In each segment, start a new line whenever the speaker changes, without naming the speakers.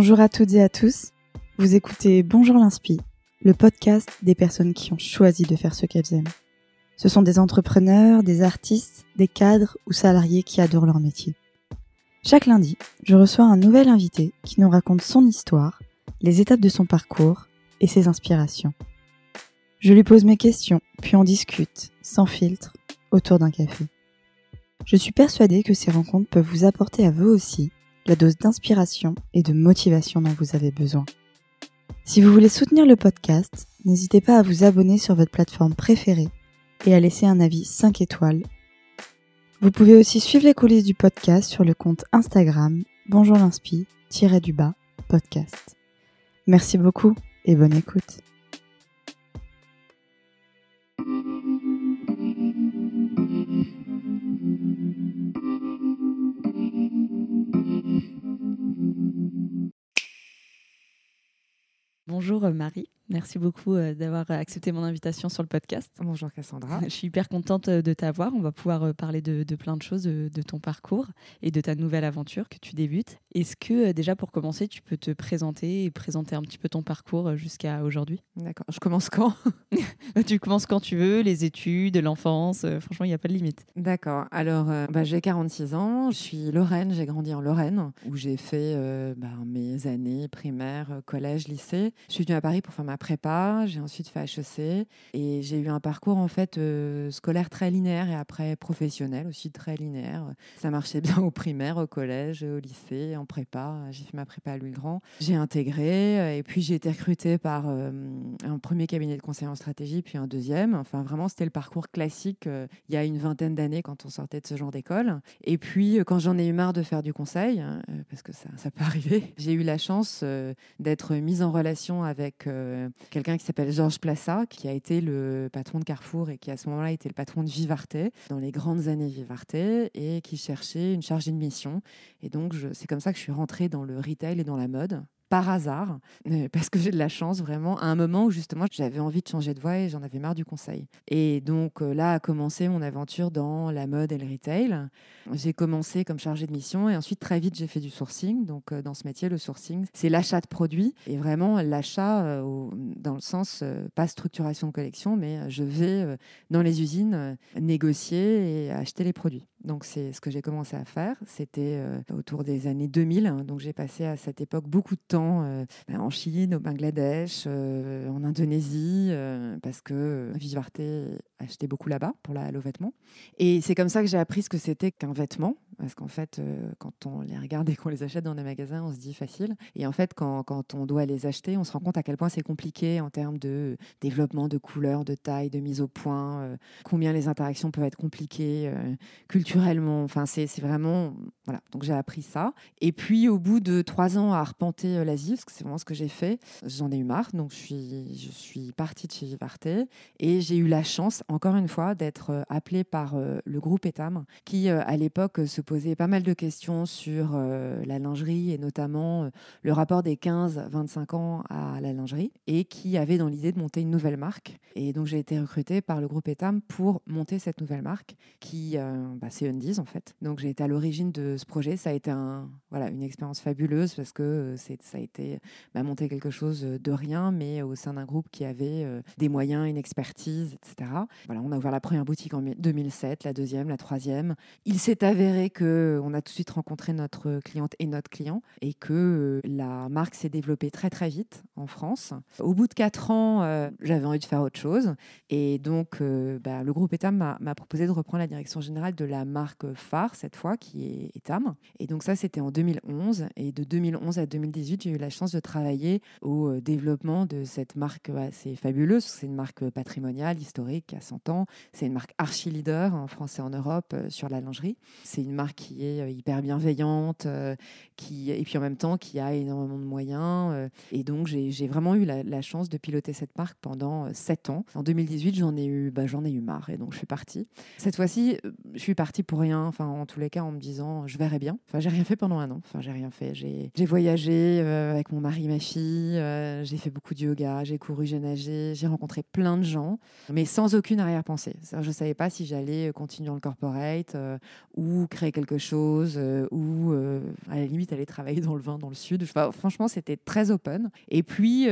Bonjour à toutes et à tous. Vous écoutez Bonjour l'Inspi, le podcast des personnes qui ont choisi de faire ce qu'elles aiment. Ce sont des entrepreneurs, des artistes, des cadres ou salariés qui adorent leur métier. Chaque lundi, je reçois un nouvel invité qui nous raconte son histoire, les étapes de son parcours et ses inspirations. Je lui pose mes questions, puis on discute, sans filtre, autour d'un café. Je suis persuadée que ces rencontres peuvent vous apporter à vous aussi la dose d'inspiration et de motivation dont vous avez besoin. Si vous voulez soutenir le podcast, n'hésitez pas à vous abonner sur votre plateforme préférée et à laisser un avis 5 étoiles. Vous pouvez aussi suivre les coulisses du podcast sur le compte Instagram bonjour du bas podcast. Merci beaucoup et bonne écoute. Bonjour euh, Marie. Merci beaucoup euh, d'avoir accepté mon invitation sur le podcast.
Bonjour Cassandra.
Je suis hyper contente euh, de t'avoir. On va pouvoir euh, parler de, plein de choses, de, ton parcours et de ta nouvelle aventure que tu débutes. Est-ce que déjà pour commencer, tu peux te présenter et présenter un petit peu ton parcours jusqu'à aujourd'hui?
D'accord. Je commence quand?
Tu commences quand tu veux, les études, l'enfance. franchement, il n'y a pas de limite.
D'accord. Alors, bah, j'ai 46 ans. Je suis Lorraine. J'ai grandi en Lorraine où j'ai fait bah, mes années primaires, collège, lycée. Je suis venue à Paris pour faire ma prépa, j'ai ensuite fait HEC et j'ai eu un parcours en fait euh, scolaire très linéaire et après professionnel aussi très linéaire. Ça marchait bien au primaire, au collège, au lycée, en prépa. J'ai fait ma prépa à Louis Grand. J'ai intégré euh, et puis j'ai été recrutée par euh, un premier cabinet de conseil en stratégie puis un deuxième. Enfin vraiment c'était le parcours classique il y a une vingtaine d'années quand on sortait de ce genre d'école. Et puis quand j'en ai eu marre de faire du conseil, parce que ça, ça peut arriver, j'ai eu la chance d'être mise en relation avec quelqu'un qui s'appelle Georges Plassa, qui a été le patron de Carrefour et qui à ce moment-là était le patron de Vivarté, dans les grandes années Vivarté, et qui cherchait une chargée de mission. Et donc, c'est comme ça que je suis rentrée dans le retail et dans la mode par hasard, euh, parce que j'ai de la chance vraiment, à un moment où justement j'avais envie de changer de voie et j'en avais marre du conseil. Et donc euh, là a commencé mon aventure dans la mode et le retail. J'ai commencé comme chargée de mission et ensuite très vite j'ai fait du sourcing. Donc euh, dans ce métier, le sourcing, c'est l'achat de produits et vraiment l'achat dans le sens pas structuration de collection, mais je vais dans les usines négocier et acheter les produits. Donc c'est ce que j'ai commencé à faire. C'était autour des années 2000. donc j'ai passé à cette époque beaucoup de temps euh, en Chine, au Bangladesh, euh, en Indonésie, euh, parce que Vivarté achetait beaucoup là-bas pour la, le vêtement. Et c'est comme ça que j'ai appris ce que c'était qu'un vêtement, parce qu'en fait, quand on les regarde et qu'on les achète dans des magasins, on se dit facile. Et en fait, quand, quand on doit les acheter, on se rend compte à quel point c'est compliqué en termes de développement, de couleur, de taille, de mise au point, combien les interactions peuvent être compliquées culturellement. Enfin, c'est vraiment... Voilà, donc j'ai appris ça. Et puis, au bout de trois ans à arpenter l'Asie, parce que c'est vraiment ce que j'ai fait. J'en ai eu marre, donc je suis, je suis partie de chez Vivarté et j'ai eu la chance, encore une fois, d'être euh, appelée par euh, le groupe Etam, qui euh, à l'époque se posait pas mal de questions sur la lingerie et notamment le rapport des 15-25 ans à la lingerie et qui avait dans l'idée de monter une nouvelle marque. Et donc j'ai été recrutée par le groupe Etam pour monter cette nouvelle marque qui, bah, c'est Undies en fait. Donc j'ai été à l'origine de ce projet. Ça a été voilà, une expérience fabuleuse parce que ça a été bah, monter quelque chose de rien, mais au sein d'un groupe qui avait euh, des moyens, une expertise, etc. Voilà, on a ouvert la première boutique en 2007, la deuxième, la troisième. Il s'est avéré que on a tout de suite rencontré notre cliente et notre client et que euh, la marque s'est développée très très vite en France. Au bout de quatre ans, euh, j'avais envie de faire autre chose et donc bah, le groupe Etam m'a proposé de reprendre la direction générale de la marque phare cette fois qui est Etam. Et donc ça c'était en 2011 et de 2011 à 2018 j'ai eu la chance de travailler au euh, développement de cette marque assez fabuleuse. C'est une marque patrimoniale, historique, a 100 ans. C'est une marque archi-leader en France et en Europe euh, sur la lingerie. C'est une marque qui est euh, hyper bienveillante, qui, et puis en même temps qui a énormément de moyens. et donc, j'ai vraiment eu la, chance de piloter cette marque pendant 7 ans. En 2018, j'en ai, eu, bah, ai eu marre et donc je suis partie. Cette fois-ci, je suis partie pour rien, enfin, en tous les cas, en me disant, je verrai bien. Enfin, j'ai rien fait pendant un an. Enfin, j'ai rien fait. J'ai voyagé, euh, avec mon mari, ma fille. Euh, j'ai fait beaucoup de yoga, j'ai couru, j'ai nagé, j'ai rencontré plein de gens, mais sans aucune arrière-pensée. Je savais pas si j'allais continuer dans le corporate euh, ou créer quelque chose euh, ou à la limite aller travailler dans le vin dans le sud. franchement, c'était très open. Et puis,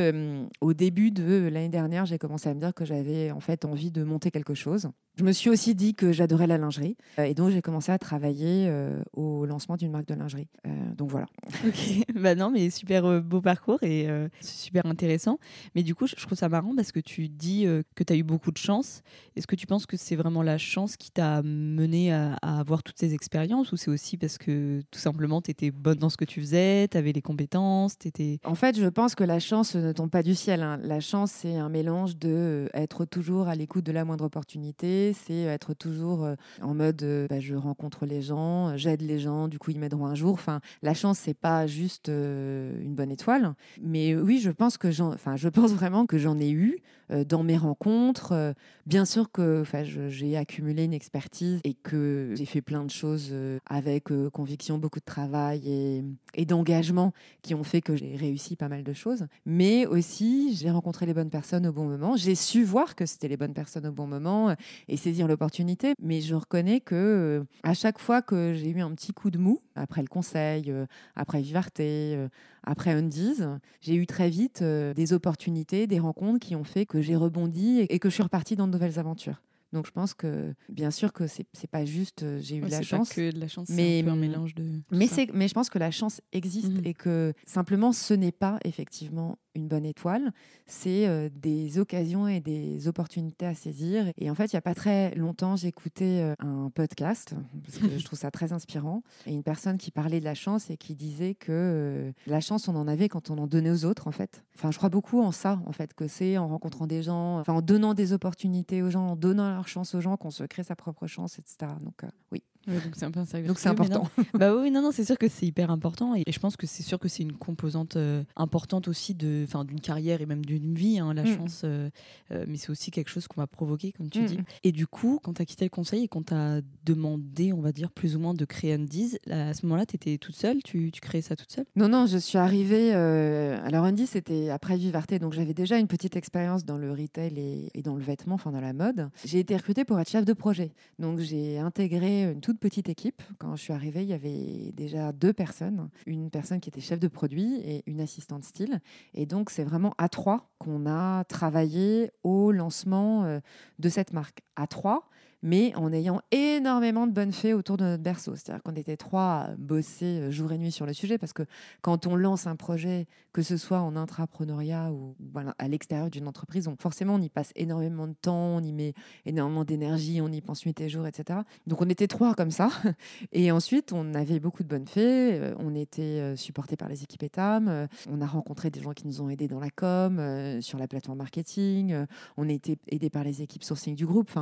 au début de l'année dernière, j'ai commencé à me dire que j'avais en fait envie de monter quelque chose. Je me suis aussi dit que j'adorais la lingerie et donc j'ai commencé à travailler au lancement d'une marque de lingerie. donc voilà.
Ok, bah non, mais super beau parcours et super intéressant. Mais du coup, je trouve ça marrant parce que tu dis que tu as eu beaucoup de chance. Est-ce que tu penses que c'est vraiment la chance qui t'a mené à, avoir toutes ces expériences ou c'est aussi parce que tout simplement tu étais bonne dans ce que tu faisais, tu avais les compétences, étais...
En fait, je pense que la chance ne tombe pas du ciel. Hein. La chance, c'est un mélange de euh, être toujours à l'écoute de la moindre opportunité, c'est être toujours euh, en mode euh, bah, je rencontre les gens, j'aide les gens, du coup ils m'aideront un jour. Enfin, la chance, c'est pas juste une bonne étoile, mais oui, je pense que j'en, enfin, je pense vraiment que j'en ai eu dans mes rencontres. bien sûr que, enfin, j'ai accumulé une expertise et que j'ai fait plein de choses euh, avec euh, conviction, beaucoup de travail et, et d'engagement qui ont fait que j'ai réussi pas mal de choses. Mais aussi, j'ai rencontré les bonnes personnes au bon moment. J'ai su voir que c'était les bonnes personnes au bon moment euh, et saisir l'opportunité. Mais je reconnais que à chaque fois que j'ai eu un petit coup de mou, après le conseil, après Vivarté, après Undies, j'ai eu très vite des opportunités, des rencontres qui ont fait que j'ai rebondi et que je suis repartie dans de nouvelles aventures. Donc je pense que bien sûr que c'est c'est pas juste euh, j'ai eu la chance,
que de la chance, mais un, un mélange de.
Mais c'est mais je pense que la chance existe mhm. et que simplement ce n'est pas effectivement une bonne étoile, c'est euh, des occasions et des opportunités à saisir. Et en fait, il n'y a pas très longtemps, j'écoutais euh, un podcast, parce que je trouve ça très inspirant, et une personne qui parlait de la chance et qui disait que euh, la chance, on en avait quand on en donnait aux autres, en fait. Enfin, je crois beaucoup en ça, en fait, que c'est en rencontrant des gens, en donnant des opportunités aux gens, en donnant leur chance aux gens qu'on se crée sa propre chance, etc. Donc, oui
donc c'est un peu ça.
Donc c'est important.
bah oui, non, non, c'est sûr que c'est hyper important et, je pense que c'est sûr que c'est une composante euh, importante aussi de, enfin, d'une carrière et même d'une vie, hein, la mm. chance. Euh, euh, mais c'est aussi quelque chose qu'on va provoquer, comme tu mm. dis. Et du coup, quand tu as quitté le conseil et qu'on t'a demandé, on va dire plus ou moins de créer Undies, à ce moment-là, tu étais toute seule, tu, tu, créais ça toute seule?
Non, non, je suis arrivée. alors Undies, c'était après Vivarté, donc j'avais déjà une petite expérience dans le retail et, et dans le vêtement, enfin dans la mode. J'ai été recrutée pour être chef de projet, donc j'ai intégré une toute petite équipe. Quand je suis arrivée, il y avait déjà deux personnes. Une personne qui était chef de produit et une assistante style. Et donc, c'est vraiment à trois qu'on a travaillé au lancement euh, de cette marque. À trois, mais en ayant énormément de bonnes fées autour de notre berceau. C'est-à-dire qu'on était trois à bosser euh, jour et nuit sur le sujet, parce que quand on lance un projet, que ce soit en intrapreneuriat ou à l'extérieur d'une entreprise, forcément, on y passe énormément de temps, on y met énormément d'énergie, on y pense nuit et jour, etc. Donc on était trois comme ça. Et ensuite, on avait beaucoup de bonnes fées, euh, on était euh, supportés par les équipes ETAM, on a rencontré des gens qui nous ont aidés dans la com, sur la plateforme marketing, on a été aidés par les équipes sourcing du groupe.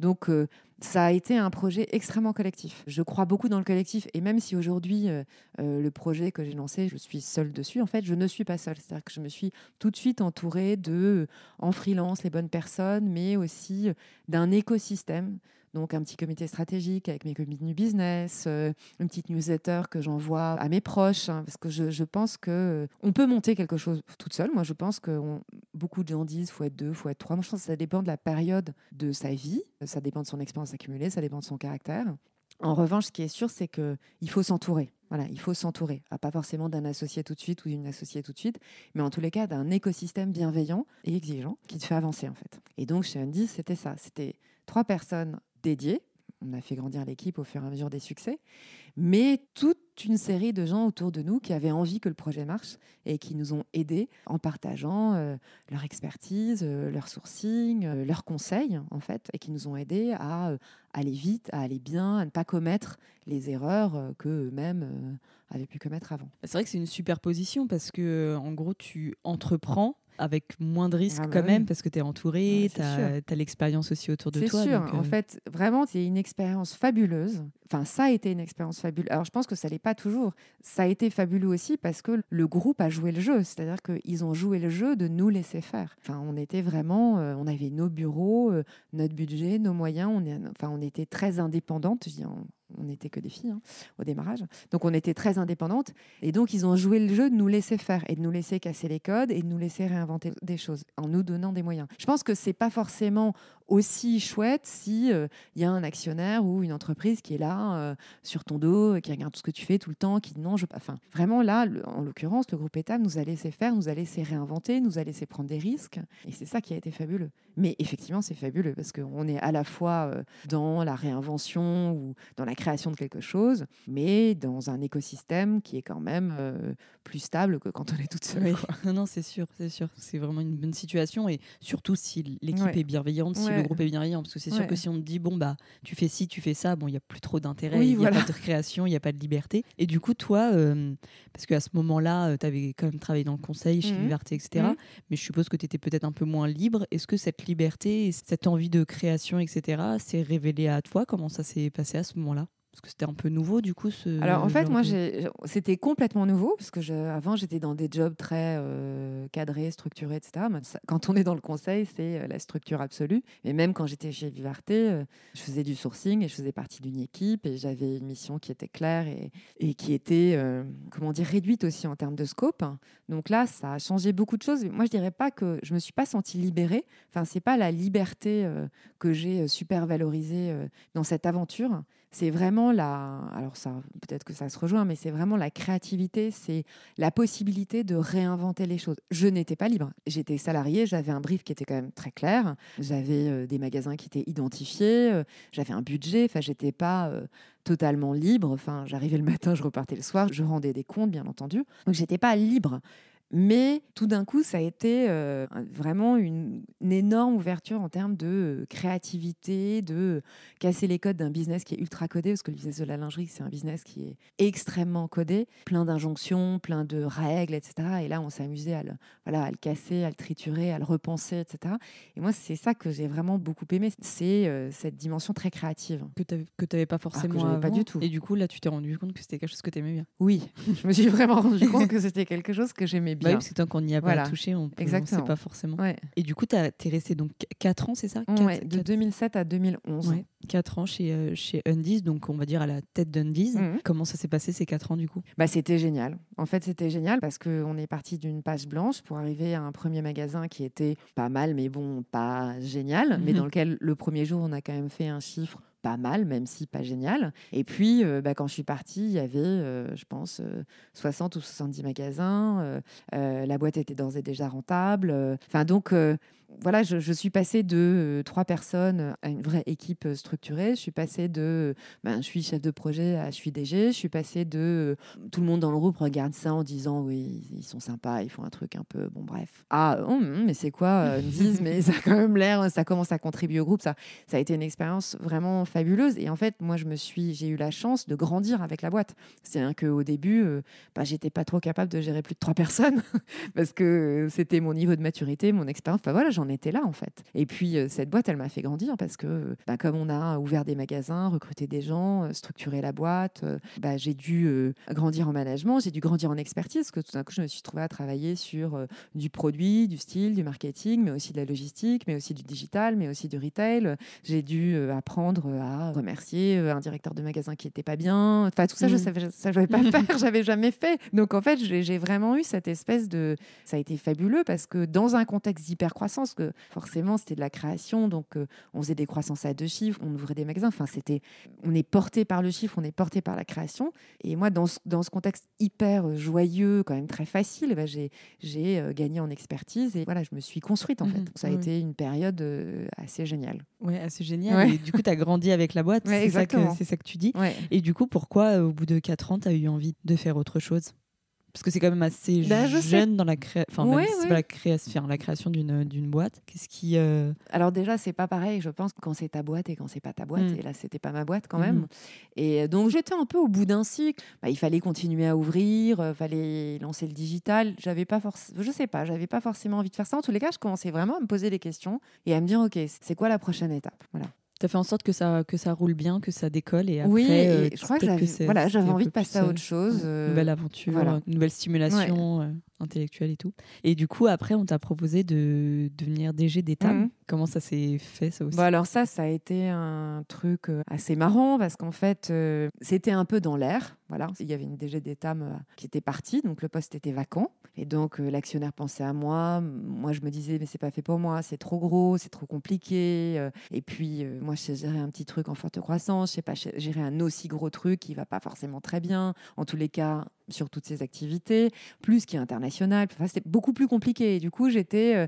Donc, ça a été un projet extrêmement collectif. Je crois beaucoup dans le collectif et même si aujourd'hui euh, euh, le projet que j'ai lancé, je suis seule dessus, en fait, je ne suis pas seule. C'est-à-dire que je me suis tout de suite entourée de, en freelance, les bonnes personnes, mais aussi d'un écosystème donc un petit comité stratégique avec mes comités du business, euh, une petite newsletter que j'envoie à mes proches, hein, parce que je, pense que euh, on peut monter quelque chose toute seule. Moi, je pense que beaucoup de gens disent faut être deux, faut être trois. Moi, je pense que ça dépend de la période de sa vie, ça dépend de son expérience accumulée, ça dépend de son caractère. En revanche, ce qui est sûr, c'est qu'il faut s'entourer. Voilà, il faut s'entourer. Pas forcément d'un associé tout de suite ou d'une associée tout de suite, mais en tous les cas d'un écosystème bienveillant et exigeant qui te fait avancer en fait. Et donc chez Andy, c'était ça. C'était trois personnes dédié. On a fait grandir l'équipe au fur et à mesure des succès, mais toute une série de gens autour de nous qui avaient envie que le projet marche et qui nous ont aidés en partageant euh, leur expertise, euh, leur sourcing, euh, leurs conseils en fait, et qui nous ont aidés à aller vite, à aller bien, à ne pas commettre les erreurs que eux-mêmes avaient pu commettre avant.
C'est vrai que c'est une super position parce que en gros tu entreprends avec moins de risques ah bah quand même parce que tu es entouré, tu as, l'expérience aussi autour de toi.
C'est sûr, en euh, fait, vraiment, c'est une expérience fabuleuse. Enfin, ça a été une expérience fabuleuse. Alors, je pense que ça l'est pas toujours. Ça a été fabuleux aussi parce que le groupe a joué le jeu. C'est-à-dire qu'ils ont joué le jeu de nous laisser faire. Enfin, on était vraiment, euh, on avait nos bureaux, euh, notre budget, nos moyens. On, est, enfin, on était très indépendantes. Je dis, on n'était que des filles hein, au démarrage. Donc on était très indépendantes. Et donc ils ont joué le jeu de nous laisser faire et de nous laisser casser les codes et de nous laisser réinventer des choses en nous donnant des moyens. Je pense que c'est pas forcément aussi chouette si il y a un actionnaire ou une entreprise qui est là sur ton dos, qui regarde tout ce que tu fais tout le temps, qui non, je Enfin, vraiment là, en l'occurrence, le groupe ETAM nous a laissé faire, nous a laissé réinventer, nous a laissé prendre des risques, et c'est ça qui a été fabuleux. Mais effectivement, c'est fabuleux parce qu'on est à la fois dans la réinvention ou dans la création de quelque chose, mais dans un écosystème qui est quand même plus stable que quand on est toute seule.
Non, non, c'est sûr, c'est sûr. C'est vraiment une bonne situation et surtout si l'équipe est bienveillante, si le groupe est bienveillant, parce que c'est sûr que si on te dit bon bah tu fais ci, tu fais ça, bon il y a plus trop d'intérêt, il n'y a pas de création, il n'y a pas de liberté. Et du coup toi, euh, parce qu'à ce moment-là, euh, tu avais quand même travaillé dans le conseil chez mmh. Liberté, etc. Mmh. Mais je suppose que tu étais peut-être un peu moins libre. Est-ce que cette liberté, cette envie de création, etc. s'est révélée à toi? Comment ça s'est passé à ce moment-là? Parce que c'était un peu nouveau, du coup. Ce
Alors, en fait, moi, c'était complètement nouveau, parce que je... avant, j'étais dans des jobs très euh, cadrés, structurés, etc. Quand on est dans le conseil, c'est euh, la structure absolue. Et même quand j'étais chez Vivarté, euh, je faisais du sourcing et je faisais partie d'une équipe et j'avais une mission qui était claire et, et qui était, comment dire, réduite aussi en termes de scope. Donc là, ça a changé beaucoup de choses. Moi, je dirais pas que je me suis pas sentie libérée. Enfin, c'est pas la liberté que j'ai super valorisée dans cette aventure c'est vraiment la. Alors, ça, peut-être que ça se rejoint, mais c'est vraiment la créativité, c'est la possibilité de réinventer les choses. Je n'étais pas libre. J'étais salarié, j'avais un brief qui était quand même très clair. J'avais euh, des magasins qui étaient identifiés, euh, j'avais un budget. Enfin, j'étais pas. Euh, totalement libre. Enfin, j'arrivais le matin, je repartais le soir, je rendais des comptes, bien entendu. Donc, j'étais pas libre. Mais tout d'un coup, ça a été euh, vraiment une, énorme ouverture en termes de euh, créativité, de casser les codes d'un business qui est ultra codé, parce que le business de la lingerie, c'est un business qui est extrêmement codé, plein d'injonctions, plein de règles, etc. Et là, on s'amusait à le, voilà, à le casser, à le triturer, à le repenser, etc. Et moi, c'est ça que j'ai vraiment beaucoup aimé, c'est euh, cette dimension très créative.
Que tu n'avais pas forcément
pas du tout.
Et du coup, là, tu t'es rendu compte que c'était quelque chose que tu aimais bien.
Oui, je me suis vraiment rendu compte que c'était quelque chose que j'aimais bien.
Bah oui, parce que tant qu'on n'y a pas touché, on ne sait pas forcément. Et du coup, tu es resté donc 4 ans, c'est ça?
De 2007 à 2011.
4 ans chez, euh, chez Undies, donc on va dire à la tête d'Undies. Mhm. Comment ça s'est passé ces 4 ans du coup?
Bah, C'était génial. En fait, c'était génial parce qu'on est parti d'une page blanche pour arriver à un premier magasin qui était pas mal, mais bon, pas génial, mais mhm. dans lequel le premier jour, on a quand même fait un chiffre pas mal, même si pas génial. Et puis, euh, bah, quand je suis partie, il y avait, euh, je pense, 60 euh, ou 70 magasins. la boîte était d'ores et déjà rentable. Enfin, donc, voilà, je, suis passée de euh, trois personnes à une vraie équipe euh, structurée. Je suis passée de ben, je suis chef de projet à je suis DG. Je suis passée de euh, tout le monde dans le groupe regarde ça en disant oui, ils sont sympas, ils font un truc un peu bon, bref. Ah, oh, hmm, mais c'est quoi Ils disent, mais ça a quand même l'air, ça commence à contribuer au groupe. Ça, ça a été une expérience vraiment fabuleuse. Et en fait, moi, je me suis, j'ai eu la chance de grandir avec la boîte. C'est-à-dire qu'au début, bah, j'étais pas trop capable de gérer plus de trois personnes parce que c'était mon niveau de maturité, mon expérience. Enfin voilà, j'en étais là en fait. Et puis euh, cette boîte, elle m'a fait grandir parce que bah, comme on a ouvert des magasins, recruté des gens, euh, structuré la boîte, euh, bah, j'ai dû grandir en management, j'ai dû grandir en expertise parce que tout d'un coup, je me suis trouvée à travailler sur du produit, du style, du marketing, mais aussi de la logistique, mais aussi du digital, mais aussi du retail. J'ai dû apprendre à remercier un directeur de magasin qui était pas bien. Enfin, tout ça, je mmh. savais, ça, je savais pas faire, j'avais jamais fait. Donc en fait, j'ai vraiment eu cette espèce de, ça a été fabuleux parce que dans un contexte d'hyper croissance que forcément c'était de la création, donc euh, on faisait des croissances à deux chiffres, on ouvrait des magasins. Enfin, c'était, on est porté par le chiffre, on est porté par la création. Et moi, dans ce, dans ce contexte hyper euh, joyeux, quand même très facile, ben, j'ai, j'ai euh, gagné en expertise et voilà, je me suis construite en fait. Mmh ça a été une période assez géniale.
Ouais, assez génial. Et du coup, tu as grandi avec la boîte, c'est, ça que, c'est ça que tu dis. Et du coup, pourquoi, au bout de quatre ans, tu as eu envie de faire autre chose? Parce que c'est quand même assez bah, jeune dans la, enfin, la, création, la création d'une, d'une boîte. Qu'est-ce qui. Euh,
Alors, déjà, c'est pas pareil, je pense, quand c'est ta boîte et quand c'est pas ta boîte. Mm. Et là, c'était pas ma boîte quand même. Mm. Et donc, j'étais un peu au bout d'un cycle. Bah, il fallait continuer à ouvrir, il euh, fallait lancer le digital. J'avais pas forcément. Je sais pas, j'avais pas forcément envie de faire ça. En tous les cas, je commençais vraiment à me poser des questions et à me dire, OK, c'est quoi la prochaine étape? Voilà.
Tu as fait en sorte que ça, que ça roule bien, que ça décolle et après,
oui, je crois que j'avais voilà, envie de passer à autre chose.
Une nouvelle aventure, une nouvelle stimulation. Euh,
intellectuel et tout. Et du coup, après, on t'a proposé de devenir DG d'État.
Mhm.
Comment ça s'est fait, ça aussi?
Bon, alors ça, ça a été un truc euh, assez marrant parce qu'en fait, euh, c'était un peu dans l'air. Voilà, il y avait une DG d'État euh, qui était partie, donc le poste était vacant. Et donc euh, l'actionnaire pensait à moi. Moi, je me disais, mais c'est pas fait pour moi, c'est trop gros, c'est trop compliqué. Euh, Et puis, euh, moi, je sais gérer un petit truc en forte croissance, je sais pas gérer un aussi gros truc qui va pas forcément très bien. En tous les cas, sur toutes ces activités, plus qui est international. Enfin, c'était beaucoup plus compliqué. Du coup, j'étais. euh,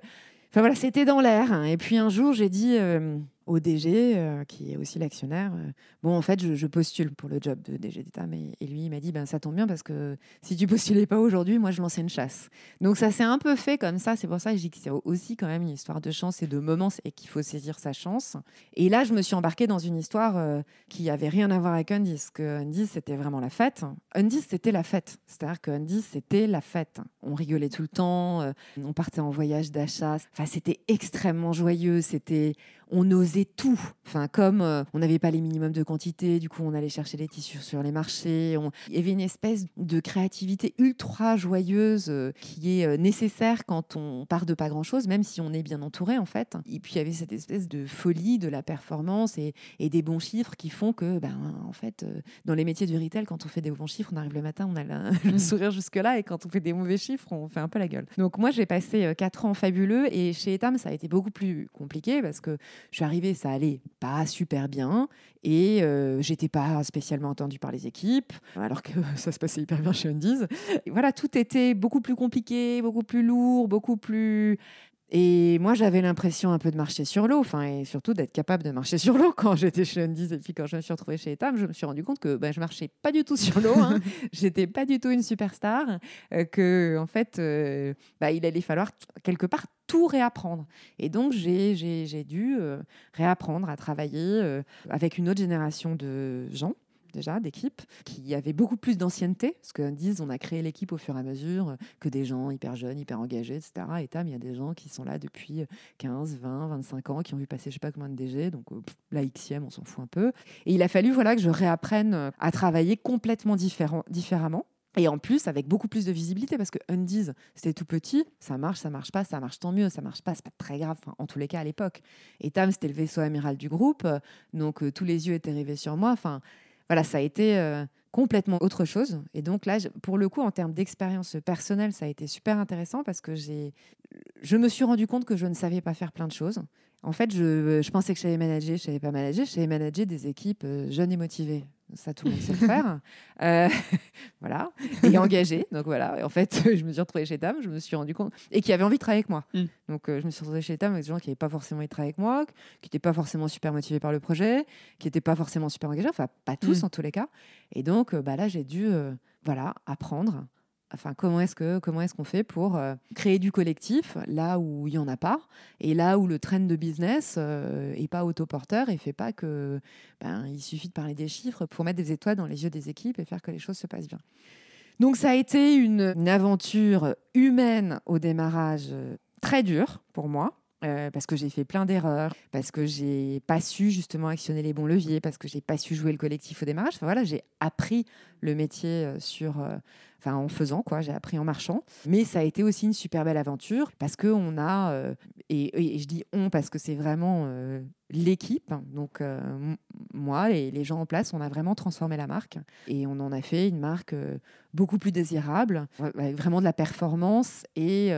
Enfin voilà, c'était dans l'air. hein. Et puis un jour, j'ai dit euh, au DG, euh, qui est aussi l'actionnaire, euh, bon, en fait, je, postule pour le job de DG d'État. Mais, et lui, il m'a dit, ben, ça tombe bien parce que si tu postulais pas aujourd'hui, moi, je lançais une chasse. Donc ça s'est un peu fait comme ça. C'est pour ça que je dis que c'est aussi quand même une histoire de chance et de moments et qu'il faut saisir sa chance. Et là, je me suis embarquée dans une histoire euh, qui avait rien à voir avec Undies. Que Undies, c'était vraiment la fête. Undies, c'était la fête. C'est-à-dire que Undies, c'était la fête. On rigolait tout le temps. on partait en voyage d'achat. Enfin, c'était extrêmement joyeux. C'était on osait tout. Enfin, comme euh, on n'avait pas les minimums de quantité, du coup, on allait chercher les tissus sur les marchés. On- Il y avait une espèce de créativité ultra joyeuse euh, qui est euh, nécessaire quand on part de pas grand-chose, même si on est bien entouré, en fait. Et puis, il y avait cette espèce de folie de la performance et, et des bons chiffres qui font que, ben, en fait, dans les métiers du retail, quand on fait des bons chiffres, on arrive le matin, on a la- le sourire jusque-là, et quand on fait des mauvais chiffres, on fait un peu la gueule. Donc, moi, j'ai passé quatre ans fabuleux, et chez Etam, ça a été beaucoup plus compliqué parce que je suis arrivée, ça allait pas super bien et euh, j'étais pas spécialement entendue par les équipes, alors que ça se passait hyper bien chez Undies. Voilà, tout était beaucoup plus compliqué, beaucoup plus lourd, beaucoup plus. Et moi, j'avais l'impression un peu de marcher sur l'eau, enfin, et surtout d'être capable de marcher sur l'eau quand j'étais chez Undies. Et puis quand je me suis retrouvée chez Etam, je me suis rendu compte que ben, je marchais pas du tout sur l'eau. Hein. J'étais pas du tout une superstar, euh, que en fait, euh, bah, il allait falloir quelque part tout réapprendre. Et donc, j'ai dû euh, réapprendre à travailler euh, avec une autre génération de gens déjà d'équipes qui avaient beaucoup plus d'ancienneté parce disent on a créé l'équipe au fur et à mesure euh, que des gens hyper jeunes hyper engagés etc et Tam il y a des gens qui sont là depuis 15 20 25 ans qui ont vu passer je sais pas combien de DG donc euh, la Xème on s'en fout un peu et il a fallu voilà que je réapprenne euh, à travailler complètement différent, différemment et en plus, avec beaucoup plus de visibilité, parce que Undies, c'était tout petit, ça marche, ça marche pas, ça marche tant mieux, ça marche pas, c'est pas très grave, enfin, en tous les cas à l'époque. Et Tam, c'était le vaisseau amiral du groupe, donc tous les yeux étaient rivés sur moi. Enfin, voilà, ça a été euh, complètement autre chose. Et donc là, pour le coup, en termes d'expérience personnelle, ça a été super intéressant parce que j'ai, je me suis rendu compte que je ne savais pas faire plein de choses. En fait, je, je pensais que je savais manager, je savais pas manager, je savais manager des équipes euh, jeunes et motivées. Ça, tout le monde sait le faire. Euh, voilà. Et engagées. Donc voilà. Et en fait, je me suis retrouvée chez Tam, je me suis rendu compte. Et qui avaient envie de travailler avec moi.
Mm.
Donc euh, je me suis retrouvée chez Tam avec des gens qui n'avaient pas forcément envie de travailler avec moi, qui n'étaient pas forcément super motivés par le projet, qui n'étaient pas forcément super engagés. Enfin, pas tous
Mm.
en tous les cas. Et donc, euh, bah, là, j'ai dû voilà, apprendre Enfin, comment est-ce que est-ce qu'on fait pour euh, créer du collectif là où il y en a pas et là où le trend de business euh, est pas autoporteur et fait pas que ben, il suffit de parler des chiffres pour mettre des étoiles dans les yeux des équipes et faire que les choses se passent bien. Donc ça a été une, une aventure humaine au démarrage euh, très dure pour moi. Euh, parce que j'ai fait plein d'erreurs, parce que j'ai pas su justement actionner les bons leviers, parce que j'ai pas su jouer le collectif au démarrage. Voilà, j'ai appris le métier euh, sur, euh, en faisant quoi, j'ai appris en marchant. Mais ça a été aussi une super belle aventure parce que on a et, et je dis on parce que c'est vraiment l'équipe. Donc moi et les gens en place, on a vraiment transformé la marque et on en a fait une marque beaucoup plus désirable, avec vraiment de la performance et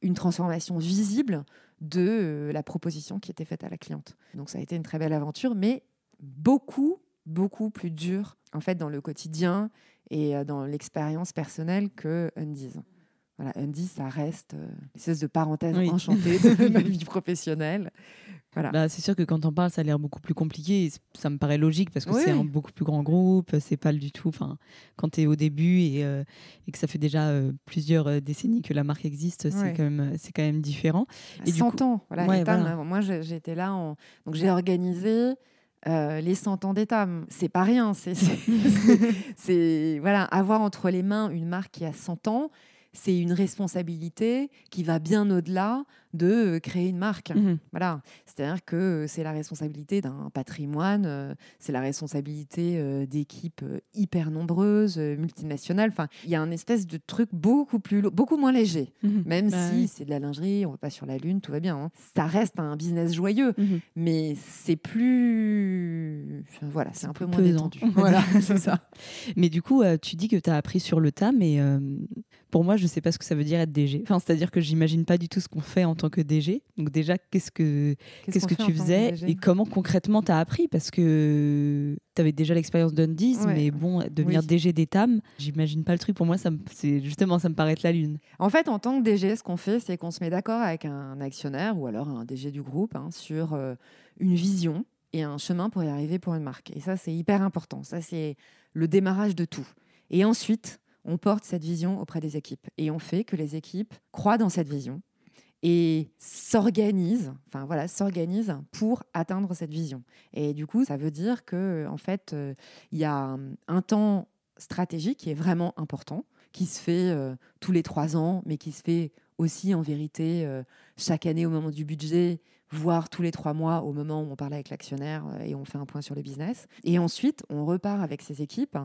une transformation visible de euh, la proposition qui était faite à la cliente. Donc ça a été une très belle aventure, mais beaucoup, beaucoup plus dure en fait dans le quotidien et euh, dans l'expérience personnelle que Undies. Voilà, Undies, ça reste euh, une espèce de parenthèse
Oui.
enchantée de ma vie professionnelle. Voilà.
Bah, c'est sûr que quand on parle, ça a l'air beaucoup plus compliqué. et ça me paraît logique parce que
Oui,
c'est
oui.
un beaucoup plus grand groupe. C'est pas du tout. Enfin, quand tu es au début et, euh, et que ça fait déjà euh, plusieurs euh, décennies que la marque existe, c'est
Ouais.
quand même, c'est quand même différent. Et du
100
coup-
ans. Voilà,
Ouais,
Etam,
voilà.
hein, Moi, j'étais là. En... Donc, j'ai organisé euh, les 100 ans d'Etam. C'est pas rien. C'est- voilà, avoir entre les mains une marque qui a 100 ans, c'est une responsabilité qui va bien au-delà de euh, créer une marque.
Mhm.
Voilà, c'est-à-dire que euh, c'est la responsabilité d'un patrimoine, euh, c'est la responsabilité d'équipes hyper nombreuses, multinationales. Enfin, il y a un espèce de truc beaucoup plus, beaucoup moins léger.
Mhm.
Même
Bah
si
oui.
c'est de la lingerie, on va pas sur la lune, tout va bien. hein. Ça reste un business joyeux,
Mhm.
mais c'est plus, enfin, voilà, c'est un peu moins
pesant,
détendu. Voilà, c'est ça.
Mais du coup, tu dis que tu as appris sur le tas, mais euh, pour moi, je sais pas ce que ça veut dire être DG. Enfin, c'est-à-dire que j'imagine pas du tout ce qu'on fait en tant que DG. Donc déjà, qu'est-ce que qu'est-ce que tu faisais et comment concrètement tu as appris? Parce que tu avais déjà l'expérience d'Undies,
Ouais.
mais bon, devenir
Oui.
DG d'Etam, j'imagine pas le truc. Pour moi, ça me- c'est justement, ça me paraît être la lune.
En fait, en tant que DG, ce qu'on fait, c'est qu'on se met d'accord avec un actionnaire ou alors un DG du groupe hein, sur euh, une vision et un chemin pour y arriver pour une marque. Et ça, c'est hyper important. Ça, c'est le démarrage de tout. Et ensuite, on porte cette vision auprès des équipes et on fait que les équipes croient dans cette vision et s'organisent, enfin voilà, s'organisent pour atteindre cette vision. Et du coup, ça veut dire que en fait, euh, il y a un, temps stratégique qui est vraiment important, qui se fait euh, tous les trois ans, mais qui se fait aussi en vérité euh, chaque année au moment du budget, voire tous les trois mois au moment où on parle avec l'actionnaire et on fait un point sur le business. Et ensuite, on repart avec ses équipes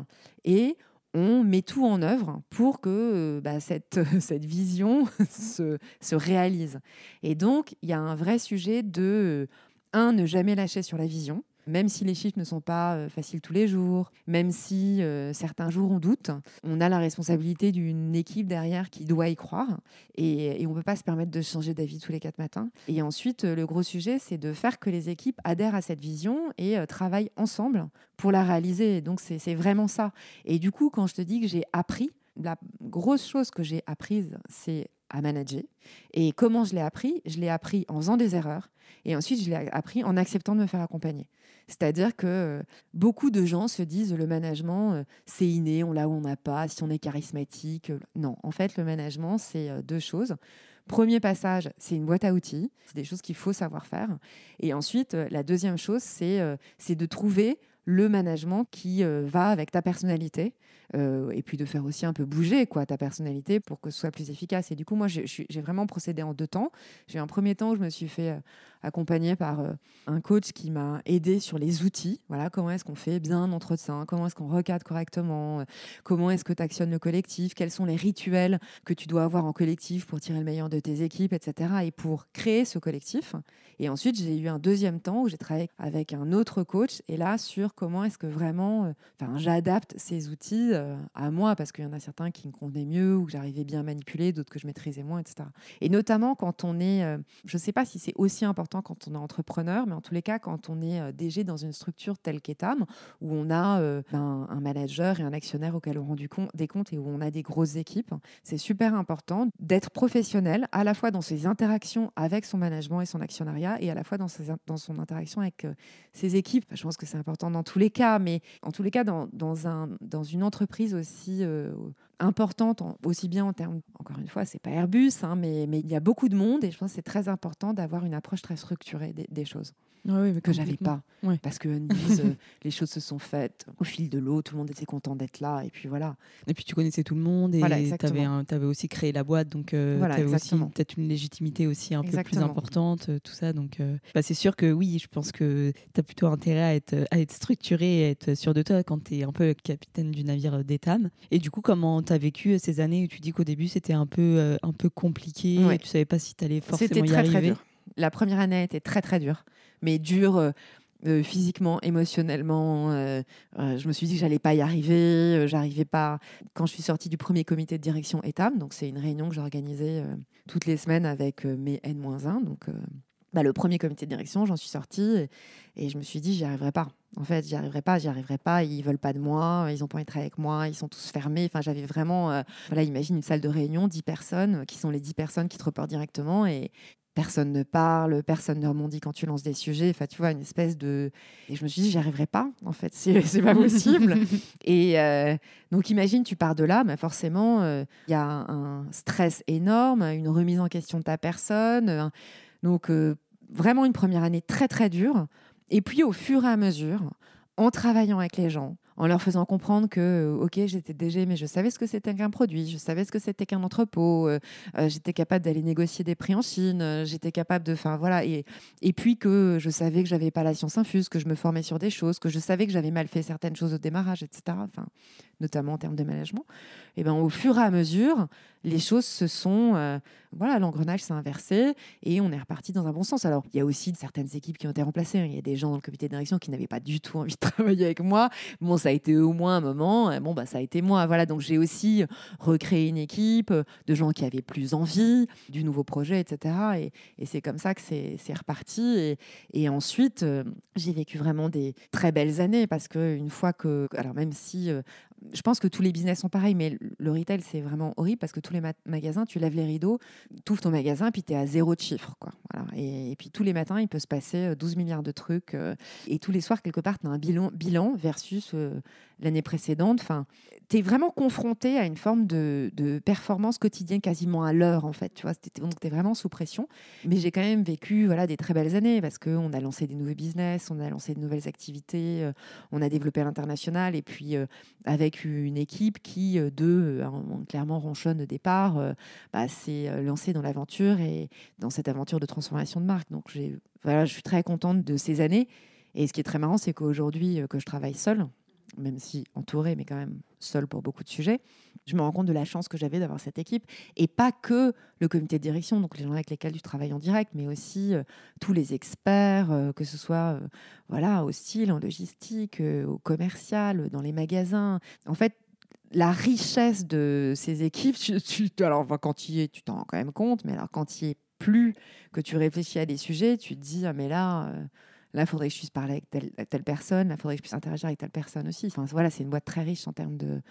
et on met tout en œuvre pour que euh, bah, cette, cette vision se, se réalise. Et donc, il y a un vrai sujet de, euh, un, ne jamais lâcher sur la vision, même si les chiffres ne sont pas euh, faciles tous les jours, même si euh, certains jours on doute, on a la responsabilité d'une équipe derrière qui doit y croire et, on ne peut pas se permettre de changer d'avis tous les quatre matins. Et ensuite, euh, le gros sujet, c'est de faire que les équipes adhèrent à cette vision et travaillent ensemble pour la réaliser. Donc, c'est vraiment ça. Et du coup, quand je te dis que j'ai appris, la grosse chose que j'ai apprise, c'est à manager. Et comment je l'ai appris? Je l'ai appris en faisant des erreurs et ensuite je l'ai appris en acceptant de me faire accompagner. C'est-à-dire que euh, beaucoup de gens se disent le management, euh, c'est inné, on l'a ou on n'a pas, si on est charismatique. euh, Non, en fait, le management, c'est deux choses. Premier passage, c'est une boîte à outils, c'est des choses qu'il faut savoir faire. Et ensuite, la deuxième chose, c'est de trouver le management qui va avec ta personnalité et puis de faire aussi un peu bouger quoi ta personnalité pour que ce soit plus efficace. Et du coup, moi, j'ai vraiment procédé en deux temps. J'ai un premier temps où je me suis fait accompagner par euh, un coach qui m'a aidé sur les outils. Voilà, comment est-ce qu'on fait bien un entretien, comment est-ce qu'on recadre correctement, comment est-ce que tu actionnes le collectif, quels sont les rituels que tu dois avoir en collectif pour tirer le meilleur de tes équipes, etc. Et pour créer ce collectif? Et ensuite, j'ai eu un deuxième temps où j'ai travaillé avec un autre coach et là sur comment est-ce que vraiment, euh, enfin, j'adapte ces outils euh, à moi parce qu'il y en a certains qui me convenaient mieux ou que j'arrivais bien à manipuler, d'autres que je maîtrisais moins, etc. Et notamment quand on est, je ne sais pas si c'est aussi important quand on est entrepreneur, mais en tous les cas quand on est euh, DG dans une structure telle qu'Etam, où on a euh, ben, un manager et un actionnaire auquel on rend du compte, des comptes et où on a des grosses équipes, c'est super important d'être professionnel à la fois dans ses interactions avec son management et son actionnariat et à la fois dans, ses, dans son interaction avec euh, ses équipes. Je pense que c'est important dans tous les cas, mais en tous les cas, dans, dans, un, dans une entreprise aussi importante, aussi bien en termes, encore une fois, c'est pas Airbus, hein, mais, mais il y a beaucoup de monde et je pense que c'est très important d'avoir une approche très structurée des choses que j'avais pas.
Ouais.
Parce que euh, les choses se sont faites au fil de l'eau, tout le monde était content d'être là et puis voilà.
Et puis tu connaissais tout le monde et
Voilà,
tu avais, aussi créé la boîte, donc euh,
Voilà,
tu avais aussi
exactement.
peut-être une légitimité aussi un peu plus importante, euh, tout ça. Donc euh, bah, c'est sûr que oui, je pense que tu as plutôt intérêt à être, à être structuré et à être sûr de toi quand tu es un peu le capitaine du navire d'Etam. Et du coup, comment tu as vécu ces années où tu dis qu'au début c'était un peu, euh, un peu compliqué,
Ouais.
et tu savais pas si tu allais
C'était
forcément y
très
arriver?
très dur. La première année était très très dure, mais dure euh, euh, physiquement, émotionnellement. euh, je me suis dit que j'allais pas y arriver. J'arrivais pas. Quand je suis sortie du premier comité de direction ETAM, donc c'est une réunion que j'organisais toutes les semaines avec mes N-1, donc bah, le premier comité de direction, j'en suis sortie et, je me suis dit j'y arriverai pas. En fait, j'y arriverai pas, j'y arriverai pas. Ils veulent pas de moi, ils ont pas envie avec moi, ils sont tous fermés. Enfin, j'avais vraiment, euh, voilà, imagine une salle de réunion, 10 personnes, qui sont les 10 personnes qui te reportent directement et personne ne parle, personne ne rebondit quand tu lances des sujets. Enfin, tu vois, une espèce de. Et je me suis dit, j'y arriverai pas, en fait, c'est pas possible. Et euh, donc, imagine, tu pars de là, mais forcément, euh, il y a un stress énorme, une remise en question de ta personne. donc, euh, vraiment une première année très, très dure. Et puis, au fur et à mesure, en travaillant avec les gens, en leur faisant comprendre que, euh, ok, j'étais DG, mais je savais ce que c'était qu'un produit, je savais ce que c'était qu'un entrepôt, euh, euh, j'étais capable d'aller négocier des prix en Chine, j'étais capable de, enfin voilà, et, puis que je savais que j'avais pas la science infuse, que je me formais sur des choses, que je savais que j'avais mal fait certaines choses au démarrage, etc. notamment en termes de management. Et ben au fur et à mesure, les choses se sont, voilà, l'engrenage s'est inversé et on est reparti dans un bon sens. Alors il y a aussi certaines équipes qui ont été remplacées. Hein. Il y a des gens dans le comité de direction qui n'avaient pas du tout envie de travailler avec moi. Bon, ça a été au moins un moment. Bon, bah, ça a été moi. Voilà. Donc, j'ai aussi recréé une équipe de gens qui avaient plus envie du nouveau projet, etc. Et, c'est comme ça que c'est reparti. Et, ensuite, euh, j'ai vécu vraiment des très belles années parce que une fois que, alors même si euh, je pense que tous les business sont pareils, mais le retail, c'est vraiment horrible parce que tous les magasins, tu lèves les rideaux, tu ouvres ton magasin, puis tu es à zéro de chiffre. Quoi. Et, puis tous les matins, il peut se passer 12 euh, milliards de trucs. Euh, et tous les soirs, quelque part, tu as un bilan, bilan versus euh, l'année précédente. Enfin, tu es vraiment confronté à une forme de, performance quotidienne quasiment à l'heure, en fait. Tu vois, donc tu es vraiment sous pression. Mais j'ai quand même vécu voilà, des très belles années parce qu'on a lancé des nouveaux business, on a lancé de nouvelles activités, on a développé l'international. Et puis, avec une équipe qui, de clairement ronchonne au départ, bah, s'est lancée dans l'aventure et dans cette aventure de transformation de marque. Donc, voilà, je suis très contente de ces années. Et ce qui est très marrant, c'est qu'aujourd'hui, que je travaille seule, même si entourée, mais quand même seule pour beaucoup de sujets, je me rends compte de la chance que j'avais d'avoir cette équipe. Et pas que le comité de direction, donc les gens avec lesquels tu travailles en direct, mais aussi euh, tous les experts, euh, que ce soit euh, voilà, au style, en logistique, au commercial, dans les magasins. En fait, la richesse de ces équipes, tu, alors quand tu y tu t'en rends quand même compte, mais alors quand tu y es plus, que tu réfléchis à des sujets, tu te dis, ah mais là Là, il faudrait que je puisse parler avec telle, telle personne. Là, il faudrait que je puisse interagir avec telle personne aussi. Enfin, voilà, c'est une boîte très riche en termes de,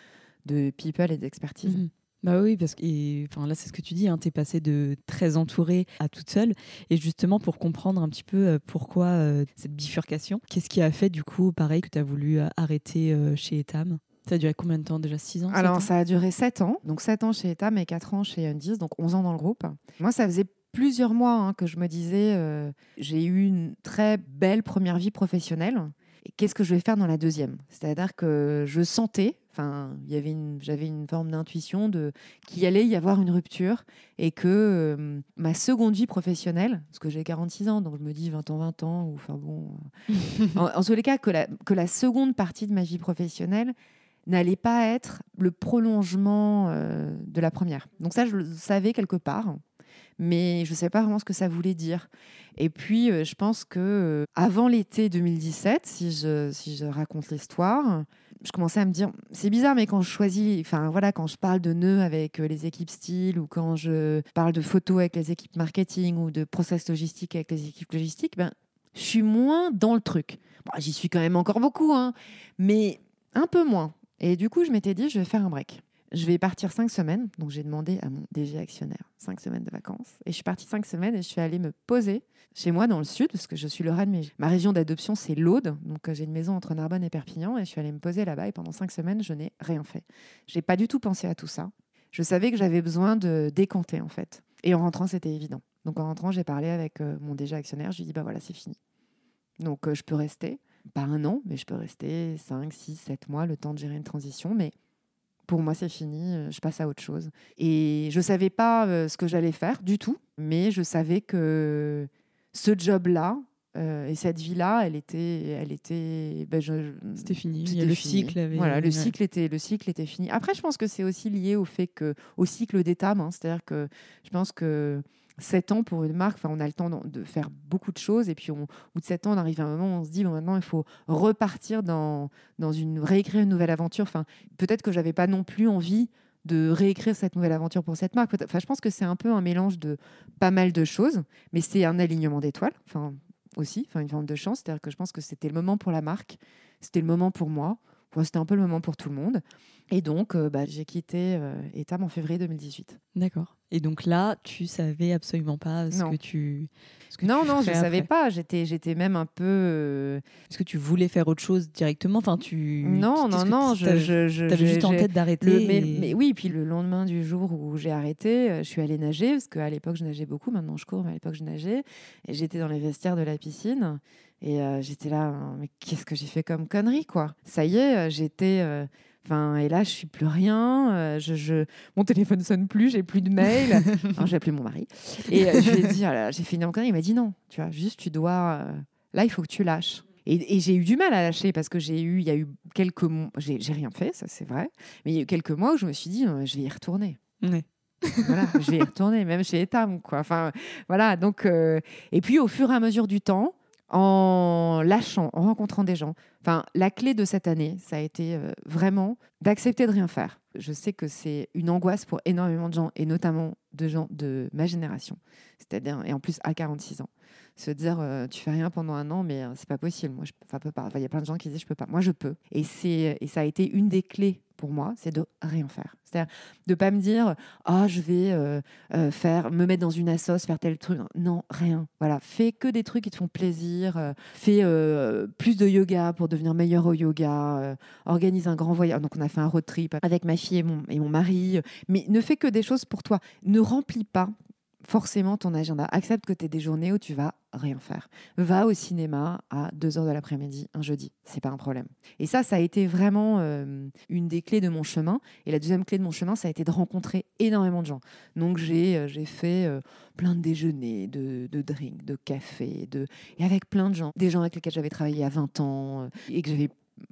de people et d'expertise.
Mhm. Bah oui, parce que enfin, là, c'est ce que tu dis, hein, tu es passé de très entourée à toute seule. Et justement, pour comprendre un petit peu euh, pourquoi euh, cette bifurcation, qu'est-ce qui a fait, du coup, pareil, que tu as voulu euh, arrêter chez Etam? Ça a duré combien de temps déjà? 6 ans?
Alors, ça a duré 7 ans. Donc, 7 ans chez Etam et 4 ans chez Undis, donc 11 ans dans le groupe. Moi, ça faisait plusieurs mois hein, que je me disais, euh, j'ai eu une très belle première vie professionnelle. Qu'est-ce que je vais faire dans la deuxième? C'est-à-dire que je sentais, enfin, il y avait j'avais une forme d'intuition de qu'il allait y avoir une rupture et que euh, ma seconde vie professionnelle, parce que j'ai 46 ans, donc je me dis 20 ans, 20 ans, enfin bon, euh, en, tous les cas, que la seconde partie de ma vie professionnelle n'allait pas être le prolongement de la première. Donc ça, je le savais quelque part mais je ne savais pas vraiment ce que ça voulait dire. Et puis, euh, je pense que euh, avant l'été 2017, si je, si je raconte l'histoire, je commençais à me dire, c'est bizarre, mais quand je choisis, enfin voilà, quand je parle de nœuds avec euh, les équipes style ou quand je parle de photos avec les équipes marketing ou de process logistique avec les équipes logistiques, ben, je suis moins dans le truc. J'y suis quand même encore beaucoup, hein, mais un peu moins. Et du coup, je m'étais dit, je vais faire un break. Je vais partir cinq semaines. Donc, j'ai demandé à mon DG actionnaire cinq semaines de vacances. Et je suis partie cinq semaines et je suis allée me poser chez moi dans le sud, parce que je suis Lorraine, mais ma région d'adoption, c'est l'Aude. Donc, euh, j'ai une maison entre Narbonne et Perpignan. Et je suis allée me poser là-bas. Et pendant cinq semaines, je n'ai rien fait. Je n'ai pas du tout pensé à tout ça. Je savais que j'avais besoin de décanter, en fait. Et en rentrant, c'était évident. Donc, en rentrant, j'ai parlé avec euh, mon DG actionnaire. Je lui ai dit, bah voilà, c'est fini. Donc, euh, je peux rester. Pas un an, mais je peux rester cinq, six, sept mois, le temps de gérer une transition. Mais pour moi, c'est fini, euh, je passe à autre chose. Et je ne savais pas euh, ce que j'allais faire du tout, mais je savais que ce job-là euh, et cette vie-là, elle était, elle était,
ben c'était fini. le cycle avait...
Voilà, le cycle était, le cycle était fini. Après, je pense que c'est aussi lié au fait que, au cycle d'étape, hein. c'est-à-dire que je pense que 7 ans pour une marque, on a le temps de faire beaucoup de choses. Et puis, au bout de 7 ans, on arrive à un moment où on se dit, bon, maintenant, il faut repartir dans, dans une, réécrire une nouvelle aventure. Enfin, peut-être que j'avais pas non plus envie de réécrire cette nouvelle aventure pour cette marque. Enfin, je pense que c'est un peu un mélange de pas mal de choses, mais c'est un alignement d'étoiles, enfin, aussi, enfin, une forme de chance. C'est-à-dire que je pense que c'était le moment pour la marque, c'était le moment pour moi. c'était un peu le moment pour tout le monde. Et donc, euh, bah, j'ai quitté euh, Etam en février 2018.
D'accord. Et donc là, tu savais absolument pas ce que tu. Ce que
non,
tu
non, je
ne
savais pas. J'étais, j'étais même un peu. Euh,
Est-ce que tu voulais faire autre chose directement Enfin, tu.
Non, non, non. Je, je, je
avais juste en tête d'arrêter.
Mais, mais, oui, puis le lendemain du jour où j'ai arrêté, euh, je suis allée nager parce qu'à l'époque je nageais beaucoup. Maintenant je cours, mais à l'époque je nageais et j'étais dans les vestiaires de la piscine et euh, j'étais là. Mais qu'est-ce que j'ai fait comme connerie, quoi? Ça y est, j'étais et là, je suis plus rien. Euh, je, je... Mon téléphone sonne plus, j'ai plus de mails. j'ai appelé mon mari et euh, je lui ai dit, oh j'ai fait une Il m'a dit non, tu vois, juste tu dois. Euh, là, il faut que tu lâches. Et, j'ai eu du mal à lâcher parce que j'ai eu, il y a eu quelques mois, j'ai rien fait, ça c'est vrai, mais il y a eu quelques mois où je me suis dit, je vais y retourner. voilà, je vais y retourner, même chez Etam, quoi. Enfin, voilà. Donc, et puis au fur et à mesure du temps, en lâchant, en rencontrant des gens. Enfin, la clé de cette année, ça a été euh, vraiment d'accepter de rien faire. Je sais que c'est une angoisse pour énormément de gens, et notamment de gens de ma génération, c'est-à-dire, et en plus à 46 ans. Se dire, euh, tu fais rien pendant un an, mais euh, c'est pas possible. Moi, je peux pas. Il y a plein de gens qui disent, je peux pas. Moi, je peux. Et, et ça a été une des clés pour moi, c'est de rien faire. C'est-à-dire de pas me dire ah je vais euh, euh, faire me mettre dans une assos faire tel truc. Non, rien. Voilà, fais que des trucs qui te font plaisir. Euh, fais plus de yoga pour devenir meilleur au yoga. organise un grand voyage. Donc on a fait un road trip avec ma fille et mon, et mon mari. Mais ne fais que des choses pour toi. Ne remplis pas forcément ton agenda. Accepte que tu es des journées où tu vas rien faire. Va au cinéma à 2 heures de l'après-midi un jeudi. C'est pas un problème. Et ça, ça a été vraiment euh, une des clés de mon chemin. Et la deuxième clé de mon chemin, ça a été de rencontrer énormément de gens. Donc j'ai euh, j'ai fait euh, plein de déjeuners, de, de drinks, de cafés, de... et avec plein de gens. Des gens avec lesquels j'avais travaillé à 20 ans et que j'avais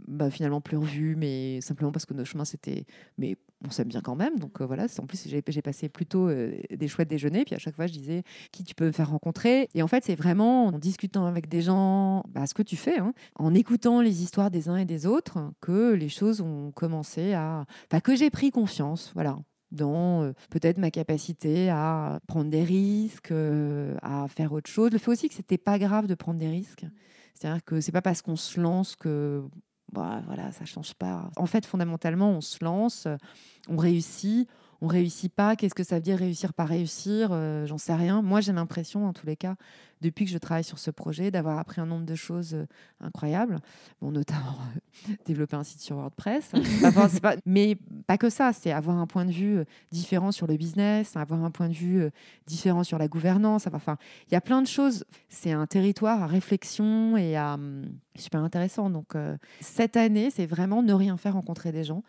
bah, finalement plus revu, mais simplement parce que nos chemins c'était. Mais on s'aime bien quand même. Donc euh, voilà, en plus j'ai passé plutôt euh, des chouettes déjeuners. Puis à chaque fois je disais qui tu peux me faire rencontrer? Et en fait c'est vraiment en discutant avec des gens, bah, ce que tu fais, hein, en écoutant les histoires des uns et des autres, que les choses ont commencé à. Enfin, que j'ai pris confiance. Voilà dans euh, peut-être ma capacité à prendre des risques, à faire autre chose. Le fait aussi que c'était pas grave de prendre des risques. C'est-à-dire que c'est pas parce qu'on se lance que bah, voilà, ça change pas. En fait, fondamentalement, on se lance, on réussit, on réussit pas. Qu'est-ce que ça veut dire réussir pas réussir euh, J'en sais rien. Moi, j'ai l'impression, en tous les cas, depuis que je travaille sur ce projet, d'avoir appris un nombre de choses euh, incroyables. Bon, notamment euh, développer un site sur WordPress. mais pas que ça. C'est avoir un point de vue différent sur le business, avoir un point de vue différent sur la gouvernance. Enfin, il y a plein de choses. C'est un territoire à réflexion et à hum, super intéressant. Donc, cette année, c'est vraiment ne rien faire, rencontrer des gens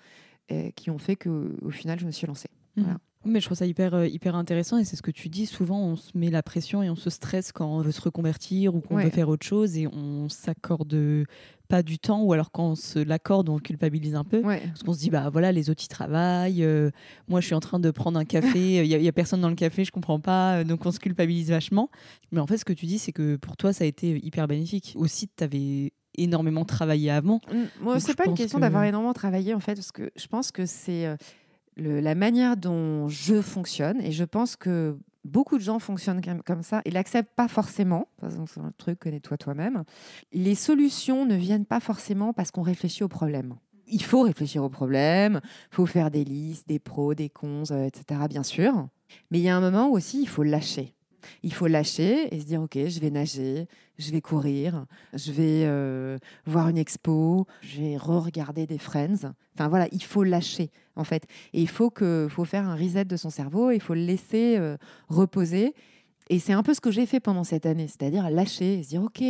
qui ont fait qu'au final, je me suis lancée.
Mhm. Mais je trouve ça hyper, euh, hyper intéressant et c'est ce que tu dis. Souvent, on se met la pression et on se stresse quand on veut se reconvertir ou qu'on veut faire autre chose et on s'accorde pas du temps ou alors quand on se l'accorde, on culpabilise un peu. Parce qu'on se dit, bah voilà, les autres ils travaillent. Euh, moi, je suis en train de prendre un café. Il n'y a, personne dans le café, je comprends pas. Euh, donc on se culpabilise vachement. Mais en fait, ce que tu dis, c'est que pour toi, ça a été hyper bénéfique. Aussi, tu avais énormément travaillé avant.
Moi, c'est pas une question d'avoir énormément travaillé en fait, parce que je pense que c'est la manière dont je fonctionne, et je pense que beaucoup de gens fonctionnent comme ça et l'acceptent pas forcément. C'est un truc, connais-toi toi-même. Les solutions ne viennent pas forcément parce qu'on réfléchit au problème. Il faut réfléchir au problème, il faut faire des listes, des pros, des cons, euh, etc. Bien sûr. Mais il y a un moment où aussi il faut lâcher. Il faut lâcher et se dire, OK, je vais nager, je vais courir, je vais euh, voir une expo, je vais re-regarder des Friends. Enfin voilà, il faut lâcher en fait. Et il faut, que, faut faire un reset de son cerveau, il faut le laisser euh, reposer. Et c'est un peu ce que j'ai fait pendant cette année, c'est-à-dire lâcher et se dire, OK,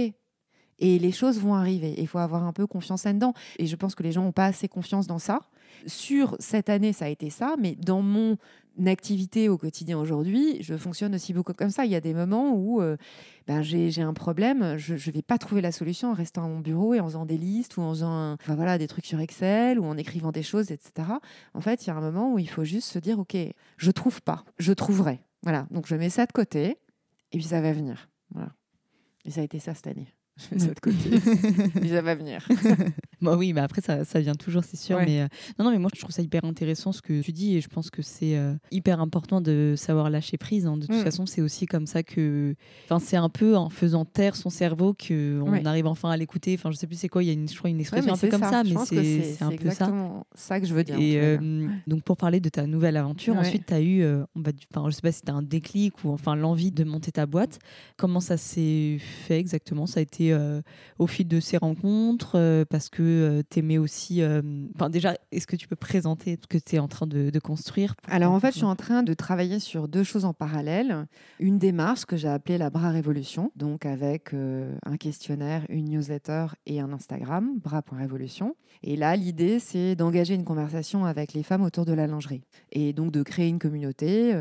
et les choses vont arriver. Il faut avoir un peu confiance là-dedans. Et je pense que les gens n'ont pas assez confiance dans ça. Sur cette année, ça a été ça, mais dans mon activité au quotidien aujourd'hui, je fonctionne aussi beaucoup comme ça. Il y a des moments où euh, ben, j'ai un problème, je ne vais pas trouver la solution en restant à mon bureau et en faisant des listes ou en faisant des trucs sur Excel ou en écrivant des choses, etc. En fait, il y a un moment où il faut juste se dire, OK, je trouve pas, je trouverai. Voilà, donc je mets ça de côté et puis ça va venir. Voilà. Et ça a été ça cette année. Je mets ça de côté. et ça va venir.
Bah oui, mais après, ça, ça vient toujours, c'est sûr. Mais euh, non, non, mais moi, je trouve ça hyper intéressant ce que tu dis et je pense que c'est euh, hyper important de savoir lâcher prise. Hein. De toute mm. façon, c'est aussi comme ça que. Enfin, c'est un peu en faisant taire son cerveau qu'on arrive enfin à l'écouter. Enfin, je sais plus c'est quoi, il y a une, je crois, une expression un peu comme ça, mais c'est un peu ça.
ça que je veux dire.
Et euh, donc, pour parler de ta nouvelle aventure, ensuite, tu as eu, on va, enfin, je sais pas si tu as un déclic ou enfin l'envie de monter ta boîte. Comment ça s'est fait exactement? Ça a été au fil de ces rencontres parce que tu aimais aussi. Enfin, déjà, est-ce que tu peux présenter ce que tu es en train de, construire
Alors, en fait, je suis en train de travailler sur deux choses en parallèle. Une démarche que j'ai appelée la Bras Révolution, donc avec un questionnaire, une newsletter et un Instagram, bras.révolution. Et là, l'idée, c'est d'engager une conversation avec les femmes autour de la lingerie et donc de créer une communauté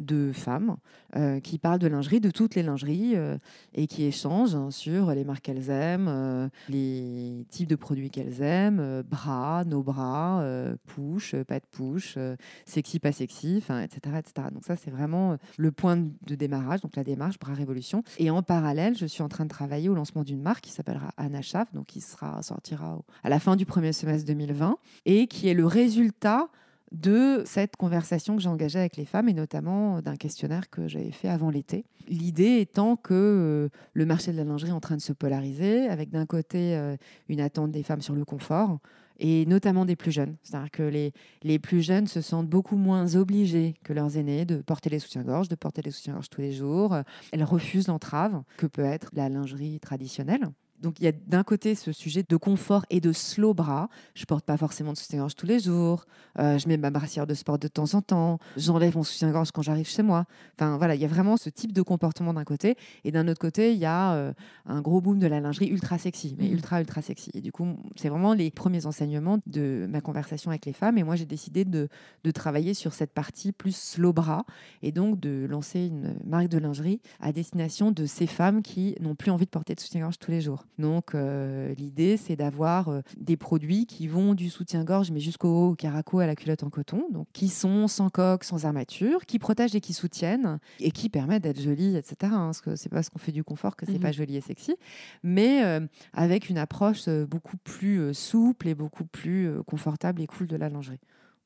de femmes euh, qui parlent de lingerie, de toutes les lingeries, euh, et qui échangent hein, sur les marques qu'elles aiment, euh, les types de produits qu'elles aiment, bras, nos bras, push, pas de push, sexy, pas sexy, etc., etc. Donc ça, c'est vraiment le point de démarrage, donc la démarche Bras Révolution. Et en parallèle, je suis en train de travailler au lancement d'une marque qui s'appellera Anna Schaff, donc qui sera, sortira à la fin du premier semestre 2020, et qui est le résultat de cette conversation que j'ai engagée avec les femmes et notamment d'un questionnaire que j'avais fait avant l'été. L'idée étant que euh, le marché de la lingerie est en train de se polariser avec d'un côté euh, une attente des femmes sur le confort et notamment des plus jeunes. C'est-à-dire que les, les plus jeunes se sentent beaucoup moins obligés que leurs aînés de porter les soutiens-gorge, de porter les soutiens-gorge tous les jours. Elles refusent l'entrave que peut être la lingerie traditionnelle. Donc il y a d'un côté ce sujet de confort et de slow bras. Je porte pas forcément de soutien-gorge tous les jours. Euh, je mets ma brassière de sport de temps en temps. J'enlève mon soutien-gorge quand j'arrive chez moi. Enfin voilà, il y a vraiment ce type de comportement d'un côté. Et d'un autre côté, il y a euh, un gros boom de la lingerie ultra sexy, mais mmh. ultra ultra sexy. Et du coup, c'est vraiment les premiers enseignements de ma conversation avec les femmes. Et moi, j'ai décidé de, de travailler sur cette partie plus slow bras et donc de lancer une marque de lingerie à destination de ces femmes qui n'ont plus envie de porter de soutien-gorge tous les jours. Donc euh, l'idée, c'est d'avoir euh, des produits qui vont du soutien-gorge, mais jusqu'au caraco à la culotte en coton, donc qui sont sans coque, sans armature, qui protègent et qui soutiennent, et qui permettent d'être jolies, etc. Hein, parce que c'est pas parce qu'on fait du confort que c'est mmh pas joli et sexy, mais euh, avec une approche beaucoup plus souple et beaucoup plus confortable et cool de la lingerie.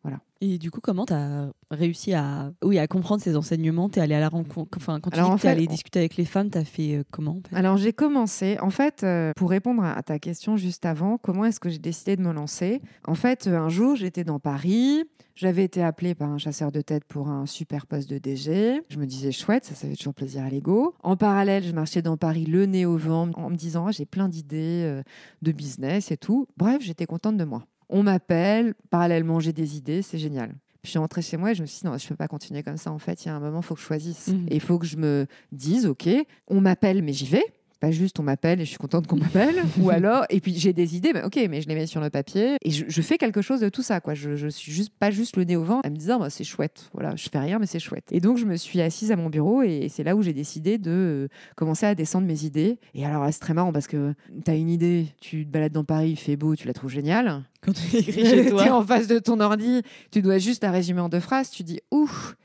Voilà.
Et du coup, comment tu as réussi à, oui, à comprendre ces enseignements? Tu es allé à la rencontre, enfin, quand tu Alors, es allé discuter avec les femmes, tu as fait euh, comment
Alors, j'ai commencé, en fait, euh, pour répondre à ta question juste avant, comment est-ce que j'ai décidé de me lancer? En fait, un jour, j'étais dans Paris, j'avais été appelée par un chasseur de tête pour un super poste de DG. Je me disais chouette, ça, ça fait toujours plaisir à l'ego. En parallèle, je marchais dans Paris le nez au vent en me disant ah, j'ai plein d'idées euh, de business et tout. Bref, j'étais contente de moi on m'appelle, parallèlement j'ai des idées, c'est génial. Puis je suis rentrée chez moi et je me suis dit, non, je ne peux pas continuer comme ça. En fait, il y a un moment, il faut que je choisisse. Mmh. Et il faut que je me dise, OK, on m'appelle, mais j'y vais pas juste on m'appelle et je suis contente qu'on m'appelle, ou alors, et puis j'ai des idées, ok, mais je les mets sur le papier et je, fais quelque chose de tout ça, quoi. Je, je, suis juste pas juste le nez au vent à me dire, bah, c'est chouette, voilà, je fais rien, mais c'est chouette. Et donc je me suis assise à mon bureau et c'est là où j'ai décidé de euh, commencer à descendre mes idées. Et alors, c'est très marrant parce que tu as une idée, tu te balades dans Paris, il fait beau, tu la trouves géniale.
Quand tu écris chez toi.
es en face de ton ordi, tu dois juste la résumer en deux phrases, tu dis, ouf,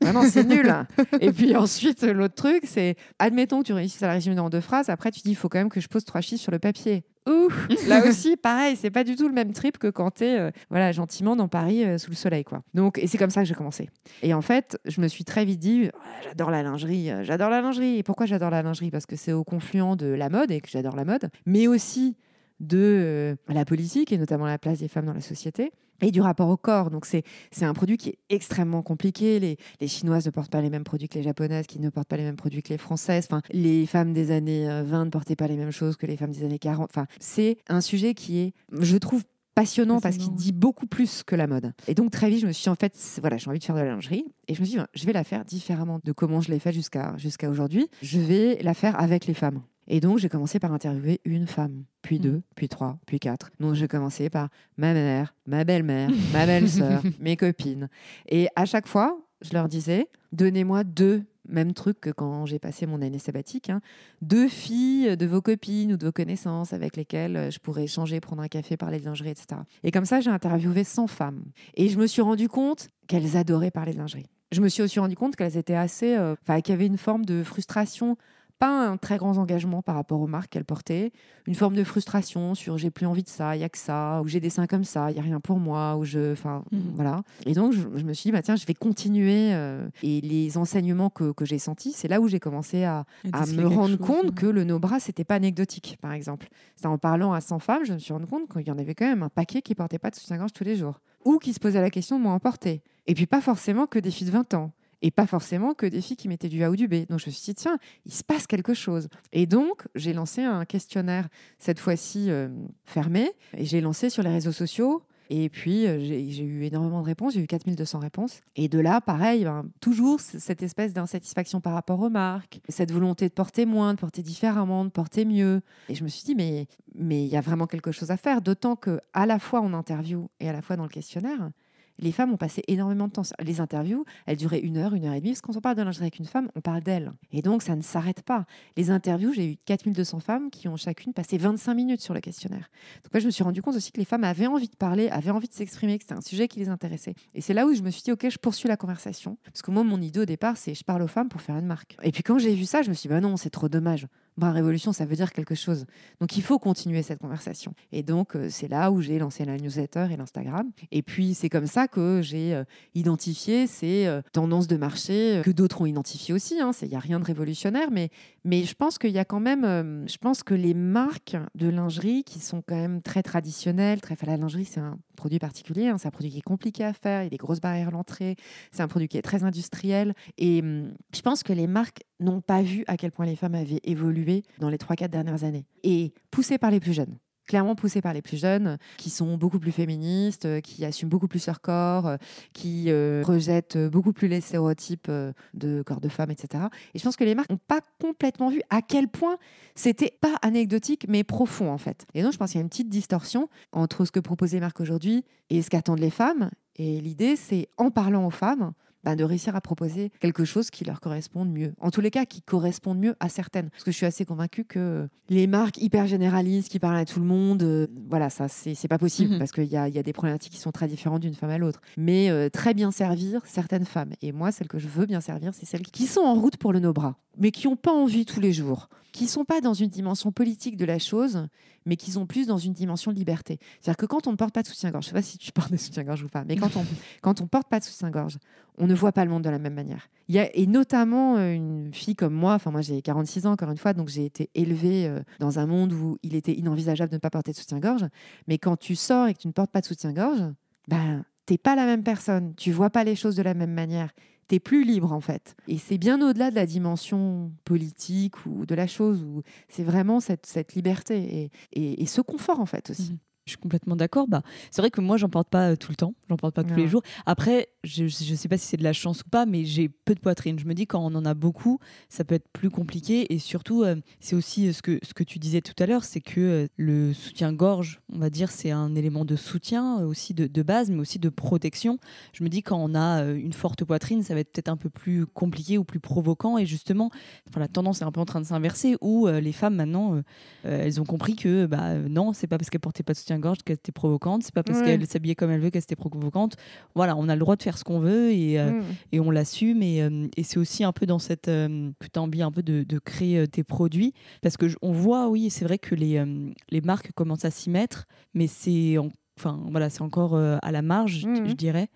non, c'est nul. et puis ensuite, l'autre truc, c'est admettons que tu réussisses à la résumer en deux phrases. Après, tu dis il faut quand même que je pose trois chiffres sur le papier. Ouh, là aussi, pareil, c'est pas du tout le même trip que quand tu es euh, voilà, gentiment dans Paris euh, sous le soleil. quoi. Donc, et c'est comme ça que j'ai commencé. Et en fait, je me suis très vite dit j'adore la lingerie, euh, j'adore la lingerie. Et pourquoi j'adore la lingerie? Parce que c'est au confluent de la mode et que j'adore la mode, mais aussi de la politique et notamment la place des femmes dans la société et du rapport au corps. Donc, c'est, un produit qui est extrêmement compliqué. Les, Chinoises ne portent pas les mêmes produits que les Japonaises, qui ne portent pas les mêmes produits que les Françaises. Les femmes des années 20 euh, ne portaient pas les mêmes choses que les femmes des années 40. Enfin, c'est un sujet qui est, je trouve, passionnant parce qu'il dit beaucoup plus que la mode. Et donc très vite, je me suis dit, en fait, voilà, j'ai envie de faire de la lingerie et je me suis dit, je vais la faire différemment de comment je l'ai fait jusqu'à jusqu'à aujourd'hui. Je vais la faire avec les femmes. Et donc, j'ai commencé par interviewer une femme, puis deux, mm. puis trois, puis quatre. Donc, j'ai commencé par ma mère, ma belle-mère, ma belle-sœur, mes copines. Et à chaque fois, je leur disais, donnez-moi deux même truc que quand j'ai passé mon année sabbatique, hein, deux filles de vos copines ou de vos connaissances avec lesquelles je pourrais échanger, prendre un café, parler de lingerie, etc. Et comme ça, j'ai interviewé 100 femmes. Et je me suis rendu compte qu'elles adoraient parler de lingerie. Je me suis aussi rendu compte qu'elles étaient assez, euh, enfin, qu'il y avait une forme de frustration pas un très grand engagement par rapport aux marques qu'elle portait, une forme de frustration sur j'ai plus envie de ça, il y a que ça, ou j'ai des seins comme ça, il y a rien pour moi, ou je, enfin
Mhm.
voilà. Et donc je, je me suis dit bah tiens, je vais continuer. euh, et les enseignements que, que j'ai sentis, c'est là où j'ai commencé à, à me rendre compte que le no bras c'était pas anecdotique, par exemple. C'est en parlant à 100 femmes, je me suis rendu compte qu'il y en avait quand même un paquet qui portaient pas de soutien-gorge tous les jours, ou qui se posaient la question de moi en porter. Et puis pas forcément que des filles de 20 ans. Et pas forcément que des filles qui mettaient du A ou du B. Donc je me suis dit, tiens, il se passe quelque chose. Et donc, j'ai lancé un questionnaire, cette fois-ci euh, fermé, et j'ai lancé sur les réseaux sociaux. Et puis, euh, j'ai eu énormément de réponses, j'ai eu 4200 réponses. Et de là, pareil, ben, toujours cette espèce d'insatisfaction par rapport aux marques, cette volonté de porter moins, de porter différemment, de porter mieux. Et je me suis dit, mais mais il y a vraiment quelque chose à faire, d'autant que à la fois en interview et à la fois dans le questionnaire, les femmes ont passé énormément de temps. Les interviews, elles duraient une heure, une heure et demie, parce que quand on parle de lingerie avec une femme, on parle d'elle. Et donc, ça ne s'arrête pas. Les interviews, j'ai eu 4200 femmes qui ont chacune passé 25 minutes sur le questionnaire. Donc là, je me suis rendu compte aussi que les femmes avaient envie de parler, avaient envie de s'exprimer, que c'était un sujet qui les intéressait. Et c'est là où je me suis dit, OK, je poursuis la conversation. Parce que moi, mon idée au départ, c'est je parle aux femmes pour faire une marque. Et puis quand j'ai vu ça, je me suis dit, bah non, c'est trop dommage. Bras Révolution, ça veut dire quelque chose. Donc il faut continuer cette conversation. Et donc euh, c'est là où j'ai lancé la newsletter et l'Instagram. Et puis c'est comme ça que j'ai euh, identifié ces euh, tendances de marché que d'autres ont identifiées aussi. hein. Il n'y a rien de révolutionnaire, mais, je pense qu'il y a quand même, je pense que les marques de lingerie qui sont quand même très traditionnelles, très, la lingerie c'est un produit particulier, hein. c'est un produit qui est compliqué à faire, il y a des grosses barrières à l'entrée, c'est un produit qui est très industriel. Et hum, je pense que les marques n'ont pas vu à quel point les femmes avaient évolué dans les 3-4 dernières années. Et poussées par les plus jeunes clairement poussées par les plus jeunes, qui sont beaucoup plus féministes, euh, qui assument beaucoup plus leur corps, euh, qui euh, rejettent beaucoup plus les stéréotypes de corps de femmes, etc. Et je pense que les marques n'ont pas complètement vu à quel point c'était pas anecdotique, mais profond en fait. Et donc je pense qu'il y a une petite distorsion entre ce que proposent les marques aujourd'hui et ce qu'attendent les femmes. Et l'idée, c'est en parlant aux femmes, ben, de réussir à proposer quelque chose qui leur corresponde mieux. En tous les cas, qui corresponde mieux à certaines. Parce que je suis assez convaincue que les marques hyper généralistes qui parlent à tout le monde, euh, voilà, ça, c'est pas possible
Mhm.
parce qu'il y a, il y a des problématiques qui sont très différentes d'une femme à l'autre. Mais euh, très bien servir certaines femmes. Et moi, celles que je veux bien servir, c'est celles qui sont en route pour le no-bras, mais qui n'ont pas envie tous les jours, qui sont pas dans une dimension politique de la chose, mais qui sont plus dans une dimension de liberté. C'est-à-dire que quand on ne porte pas de soutien-gorge, je sais pas si tu portes des soutiens-gorge ou pas, mais quand on quand on porte pas de soutien-gorge, on ne voit pas le monde de la même manière. Il y a, et notamment euh, une fille comme moi, enfin moi j'ai 46 ans encore une fois, donc j'ai été élevée euh, dans un monde où il était inenvisageable de ne pas porter de soutien-gorge. Mais quand tu sors et que tu ne portes pas de soutien-gorge, ben t'es pas la même personne, tu vois pas les choses de la même manière. T'es plus libre en fait. Et c'est bien au-delà de la dimension politique ou de la chose, où c'est vraiment cette, liberté et ce confort en fait aussi.
Mhm. Je suis complètement d'accord. Bah, c'est vrai que moi, j'en porte pas euh, tout le temps. J'en porte pas tous les jours. Après, je ne sais pas si c'est de la chance ou pas, mais j'ai peu de poitrine. Je me dis quand on en a beaucoup, ça peut être plus compliqué. Et surtout, euh, c'est aussi euh, ce que, ce que tu disais tout à l'heure, c'est que euh, le soutien-gorge, on va dire, c'est un élément de soutien aussi de, de base, mais aussi de protection. Je me dis quand on a euh, une forte poitrine, ça va être peut-être un peu plus compliqué ou plus provoquant. Et justement, enfin, la tendance est un peu en train de s'inverser où les femmes maintenant, elles ont compris que bah, non, c'est pas parce qu'elles portaient pas de soutien-gorge qu'elles étaient provocantes, c'est pas parce
Ouais.
qu'elles s'habillaient comme elles veulent qu'elles étaient provocantes. Voilà, on a le droit de faire ce qu'on veut et, euh, et on l'assume. Et, euh, et c'est aussi un peu dans cette. euh, que tu as envie un peu de, de créer euh, tes produits. Parce que on voit, oui, c'est vrai que les, euh, les marques commencent à s'y mettre, mais c'est en- enfin, voilà, c'est encore euh, à la marge, je dirais.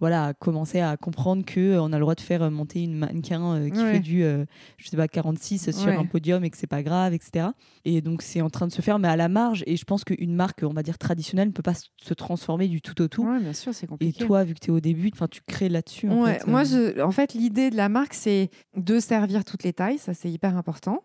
Voilà, à commencer à comprendre que euh, on a le droit de faire euh, monter une mannequin euh, qui
Ouais.
fait du, je sais pas, 46 sur
Ouais.
un podium et que c'est pas grave, etc. Et donc c'est en train de se faire, mais à la marge. Et je pense qu'une marque, on va dire traditionnelle, ne peut pas se transformer du tout au tout.
Ouais, bien sûr, c'est
Et
compliqué.
toi, vu que tu es au début, enfin, tu crées là-dessus. en
Ouais,
fait,
moi, je, en fait, l'idée de la marque, c'est de servir toutes les tailles. Ça, c'est hyper important.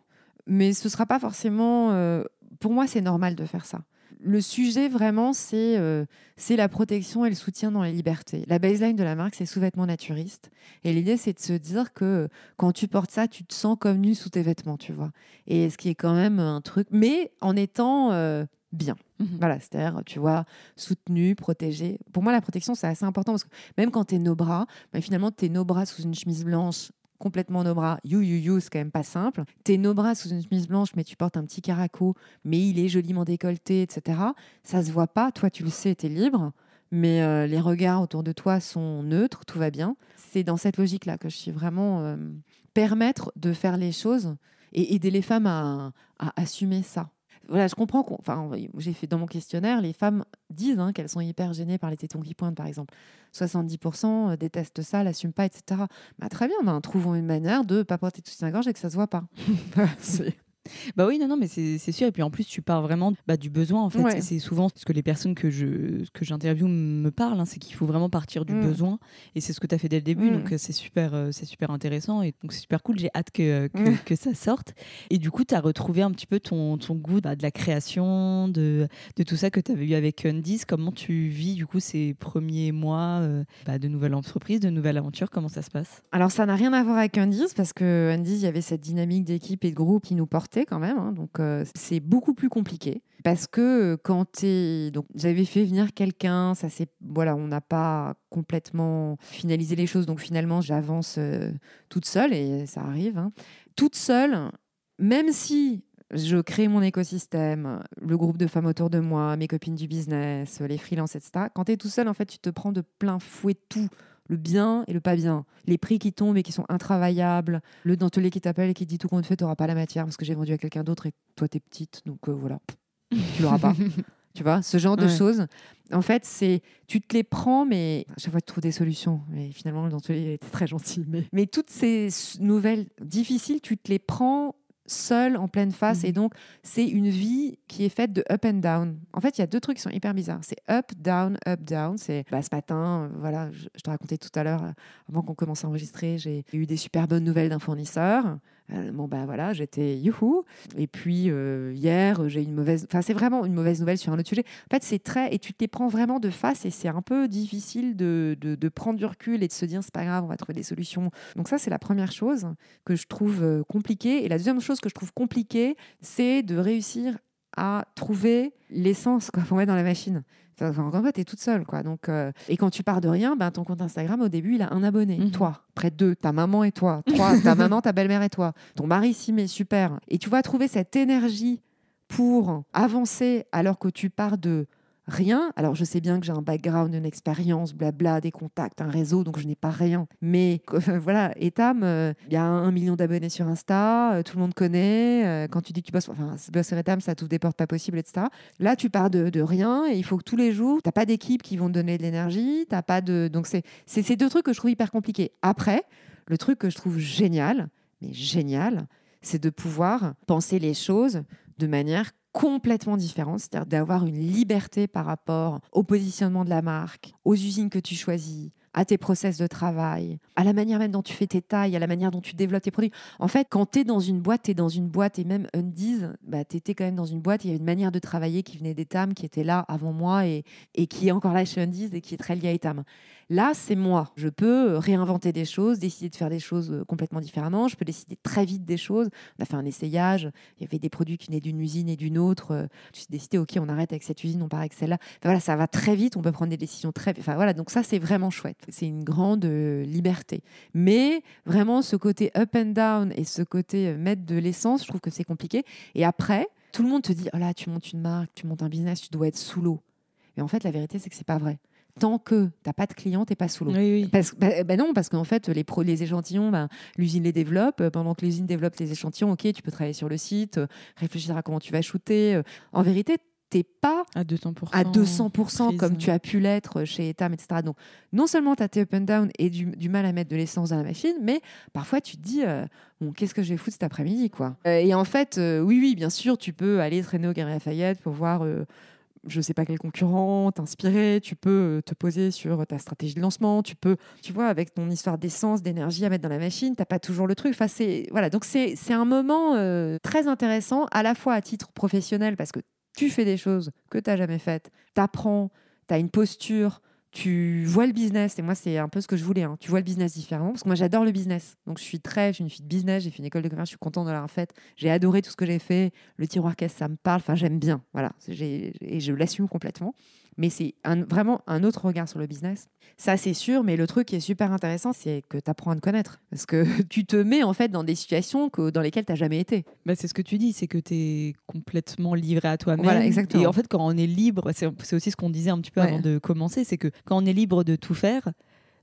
Mais ce sera pas forcément. euh, pour moi, c'est normal de faire ça. Le sujet, vraiment, c'est euh, c'est la protection et le soutien dans les libertés. La baseline de la marque, c'est sous-vêtements naturistes. Et l'idée, c'est de se dire que quand tu portes ça, tu te sens comme nu sous tes vêtements, tu vois. Et ce qui est quand même un truc, mais en étant euh, bien.
Mhm.
Voilà, c'est-à-dire, tu vois, soutenu, protégé. Pour moi, la protection, c'est assez important parce que même quand tu es nos bras, bah, finalement, tu es nos bras sous une chemise blanche, complètement nos bras, you, you, you, c'est quand même pas simple. Tu es nos bras sous une chemise blanche, mais tu portes un petit caraco, mais il est joliment décolleté, etc. Ça se voit pas, toi, tu le sais, tu es libre. Mais euh, les regards autour de toi sont neutres, tout va bien. C'est dans cette logique-là que je suis vraiment euh, permettre de faire les choses et aider les femmes à, à assumer ça. Voilà, je comprends. qu'on- j'ai fait dans mon questionnaire, les femmes disent hein, qu'elles sont hyper gênées par les tétons qui pointent, par exemple. 70% détestent ça, l'assument pas, etc. Bah, très bien, ben, trouvons une manière de pas porter tout soutien-gorge et que ça se voit pas.
Bah oui, non, non, mais c'est sûr. Et puis en plus, tu pars vraiment bah, du besoin. En fait,
Ouais.
c'est souvent ce que les personnes que je que j'interviewe me parlent, hein, c'est qu'il faut vraiment partir du
Mm.
besoin. Et c'est ce que tu as fait dès le début.
Mm.
Donc euh, c'est super, euh, c'est super intéressant. Et donc c'est super cool. J'ai hâte que, que,
Mm.
que ça sorte. Et du coup, tu as retrouvé un petit peu ton, ton goût bah, de la création, de, de tout ça que tu avais eu avec Undies. Comment tu vis du coup ces premiers mois euh, bah, de nouvelle entreprise, de nouvelle aventure Comment ça se passe?
Alors, ça n'a rien à voir avec Undies parce que Undies, il y avait cette dynamique d'équipe et de groupe qui nous portait quand même. hein. donc, euh, c'est beaucoup plus compliqué parce que euh, quand tu es. Donc, j'avais fait venir quelqu'un, ça c'est. Voilà, on n'a pas complètement finalisé les choses. Donc, finalement, j'avance euh, toute seule et ça arrive. hein. Toute seule, même si. Je crée mon écosystème, le groupe de femmes autour de moi, mes copines du business, les freelances, etc. Quand tu es tout seul, en fait, tu te prends de plein fouet tout le bien et le pas bien, les prix qui tombent et qui sont intravaillables, le dentelé qui t'appelle et qui dit tout compte fait, tu n'auras pas la matière parce que j'ai vendu à quelqu'un d'autre et toi, tu es petite, donc euh, voilà, tu l'auras pas. tu vois, ce genre de choses. En fait, c'est tu te les prends, mais à chaque fois, tu trouves des solutions. Mais finalement, le dentelé était très gentil. Mais, mais toutes ces nouvelles difficiles, tu te les prends seul en pleine face et donc c'est une vie qui est faite de up and down. En fait, il y a deux trucs qui sont hyper bizarres. C'est up, down, up, down. C'est bah, ce matin, euh, voilà, je, je te racontais tout à l'heure, euh, avant qu'on commence à enregistrer, j'ai eu des super bonnes nouvelles d'un fournisseur. Euh, bon, bah voilà, j'étais youhou. Et puis euh, hier, j'ai une mauvaise. Enfin, c'est vraiment une mauvaise nouvelle sur un autre sujet. En fait, c'est très. Et tu te les prends vraiment de face et c'est un peu difficile de, de, prendre du recul et de se dire c'est pas grave, on va trouver des solutions. Donc, ça, c'est la première chose que je trouve euh, compliquée. Et la deuxième chose que je trouve compliquée, c'est de réussir à trouver l'essence pour mettre dans la machine. Une fois, tu es toute seule. Quoi. Donc, euh, et quand tu pars de rien, ben, ton compte Instagram, au début, il a un abonné.
Mhm.
Toi, près de deux. Ta maman et toi. Trois, ta maman, ta belle-mère et toi. Ton mari s'y met, super. Et tu vas trouver cette énergie pour avancer alors que tu pars de rien. Alors, je sais bien que j'ai un background, une expérience, blabla, des contacts, un réseau, donc je n'ai pas rien. Mais voilà, Etam, euh, il y a un million d'abonnés sur Insta, euh, tout le monde connaît. euh, quand tu dis que tu bosses, enfin, sur Etam, ça t'ouvre des portes pas possibles, etc. Là, tu pars de, rien et il faut que tous les jours, tu n'as pas d'équipe qui vont te donner de l'énergie, t'as pas de. Donc, c'est c'est ces deux trucs que je trouve hyper compliqués. Après, le truc que je trouve génial, mais génial, c'est de pouvoir penser les choses de manière complètement différente, c'est-à-dire d'avoir une liberté par rapport au positionnement de la marque, aux usines que tu choisis, à tes process de travail, à la manière même dont tu fais tes tailles, à la manière dont tu développes tes produits. En fait, quand tu es dans une boîte, tu es dans une boîte, et même Undies, bah, tu étais quand même dans une boîte, il y avait une manière de travailler qui venait d'Etam, qui était là avant moi et, et qui est encore là chez Undies et qui est très liée à Etam. Là, c'est moi. Je peux réinventer des choses, décider de faire des choses euh, complètement différemment. Je peux décider très vite des choses. On a fait un essayage. Il y avait des produits qui venaient d'une usine et d'une autre. Euh, Je suis décidé, OK, on arrête avec cette usine, on part avec celle-là. Voilà, ça va très vite. On peut prendre des décisions très vite. Enfin, voilà, donc ça, c'est vraiment chouette. C'est une grande euh, liberté. Mais vraiment, ce côté up and down et ce côté euh, mettre de l'essence, je trouve que c'est compliqué. Et après, tout le monde te dit, oh là, tu montes une marque, tu montes un business, tu dois être sous l'eau. Mais en fait, la vérité, c'est que c'est pas vrai. Tant que tu n'as pas de client, tu n'es pas sous l'eau.
Oui, oui.
Parce, bah, bah non, parce qu'en fait, les, pro- les échantillons, bah, l'usine les développe. Euh, Pendant que l'usine développe les échantillons, ok, tu peux travailler sur le site, euh, réfléchir à comment tu vas shooter. Euh, En vérité, t'es pas
À 200%.
à 200% comme tu as pu l'être chez Etam, etc. Donc, non seulement tu as tes up and down et du, du mal à mettre de l'essence dans la machine, mais parfois tu te dis, euh, bon, qu'est-ce que je vais foutre cet après-midi, quoi. Euh, et en fait, euh, oui, oui, bien sûr, tu peux aller traîner au Galeries Lafayette pour voir, je sais pas quel concurrent, t'inspirer, tu peux euh, te poser sur ta stratégie de lancement, tu peux, tu vois, avec ton histoire d'essence, d'énergie à mettre dans la machine, t'as pas toujours le truc. Enfin, c'est, voilà, donc c'est c'est un moment euh, très intéressant, à la fois à titre professionnel, parce que tu fais des choses que tu n'as jamais faites, tu apprends, tu as une posture, tu vois le business. Et moi, c'est un peu ce que je voulais. hein. Tu vois le business différemment. Parce que moi, j'adore le business. Donc, je suis très, je suis une fille de business. J'ai fait une école de commerce. Je suis contente de l'avoir faite. J'ai adoré tout ce que j'ai fait. Le tiroir caisse, ça me parle. Enfin, j'aime bien. Voilà. Et je l'assume complètement. Mais c'est un- vraiment un autre regard sur le business. Ça, c'est sûr. Mais le truc qui est super intéressant, c'est que tu apprends à te connaître. Parce que tu te mets en fait dans des situations que, dans lesquelles tu n'as jamais été.
Bah, c'est ce que tu dis, c'est que tu es complètement livré à toi-même.
Voilà, exactement.
Et en fait, quand on est libre, c'est aussi ce qu'on disait un petit peu
Ouais.
avant de commencer, c'est que quand on est libre de tout faire,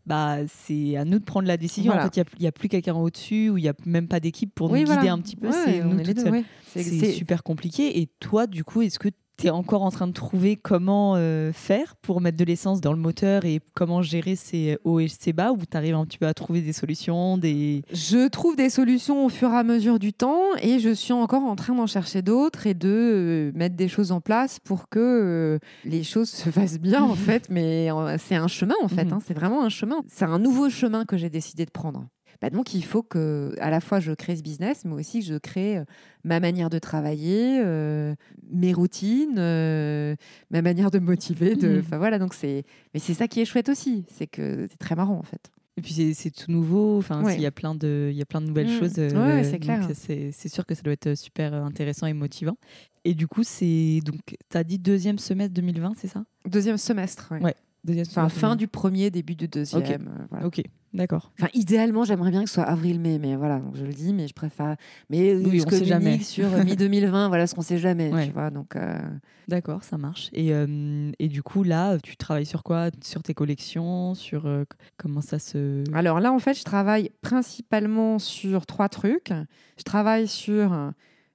bah, c'est à nous de prendre la décision.
Voilà.
En fait, il n'y a, plus quelqu'un au-dessus ou il n'y a même pas d'équipe pour
Oui,
nous guider
voilà.
un petit peu.
Ouais,
c'est
on
nous
est les
toutes
deux,
seules.
ouais.
C'est
c'est-
super compliqué. Et toi, du coup, est-ce que tu es encore en train de trouver comment euh, faire pour mettre de l'essence dans le moteur et comment gérer ces hauts et ces bas ou tu arrives un petit peu à trouver des solutions des...
Je trouve des solutions au fur et à mesure du temps et je suis encore en train d'en chercher d'autres et de euh, mettre des choses en place pour que euh, les choses se fassent bien en fait. Mais euh, c'est un chemin en fait,
Mhm.
hein, c'est vraiment un chemin. C'est un nouveau chemin que j'ai décidé de prendre. Bah donc il faut que à la fois je crée ce business, mais aussi que je crée euh, ma manière de travailler, euh, mes routines, euh, ma manière de me motiver. De,
Mhm.
enfin voilà, donc c'est. Mais c'est ça qui est chouette aussi, c'est que c'est très marrant en fait.
Et puis c'est- tout nouveau, enfin,
Ouais.
il y a plein de, il y a plein de nouvelles
Mm.
choses. euh,
c'est clair.
C'est sûr que ça doit être super intéressant et motivant. Et du coup, c'est donc, tu as dit deuxième semestre 2020, c'est ça?
Deuxième semestre. Ouais.
Deuxième
Enfin,
semestre
fin
2020.
du premier, début du deuxième. euh, voilà.
Ok, d'accord.
Enfin, idéalement, j'aimerais bien que ce soit avril-mai, mais voilà, donc je le dis, mais je préfère. Mais
Oui,
je
on sait jamais.
sur euh, mi-2020, voilà ce qu'on sait jamais,
Ouais.
tu vois. Donc, euh,
D'accord, ça marche. Et, euh, et du coup, là, tu travailles sur quoi? Sur tes collections? Sur euh, comment ça se.
Alors là, en fait, je travaille principalement sur trois trucs. Je travaille sur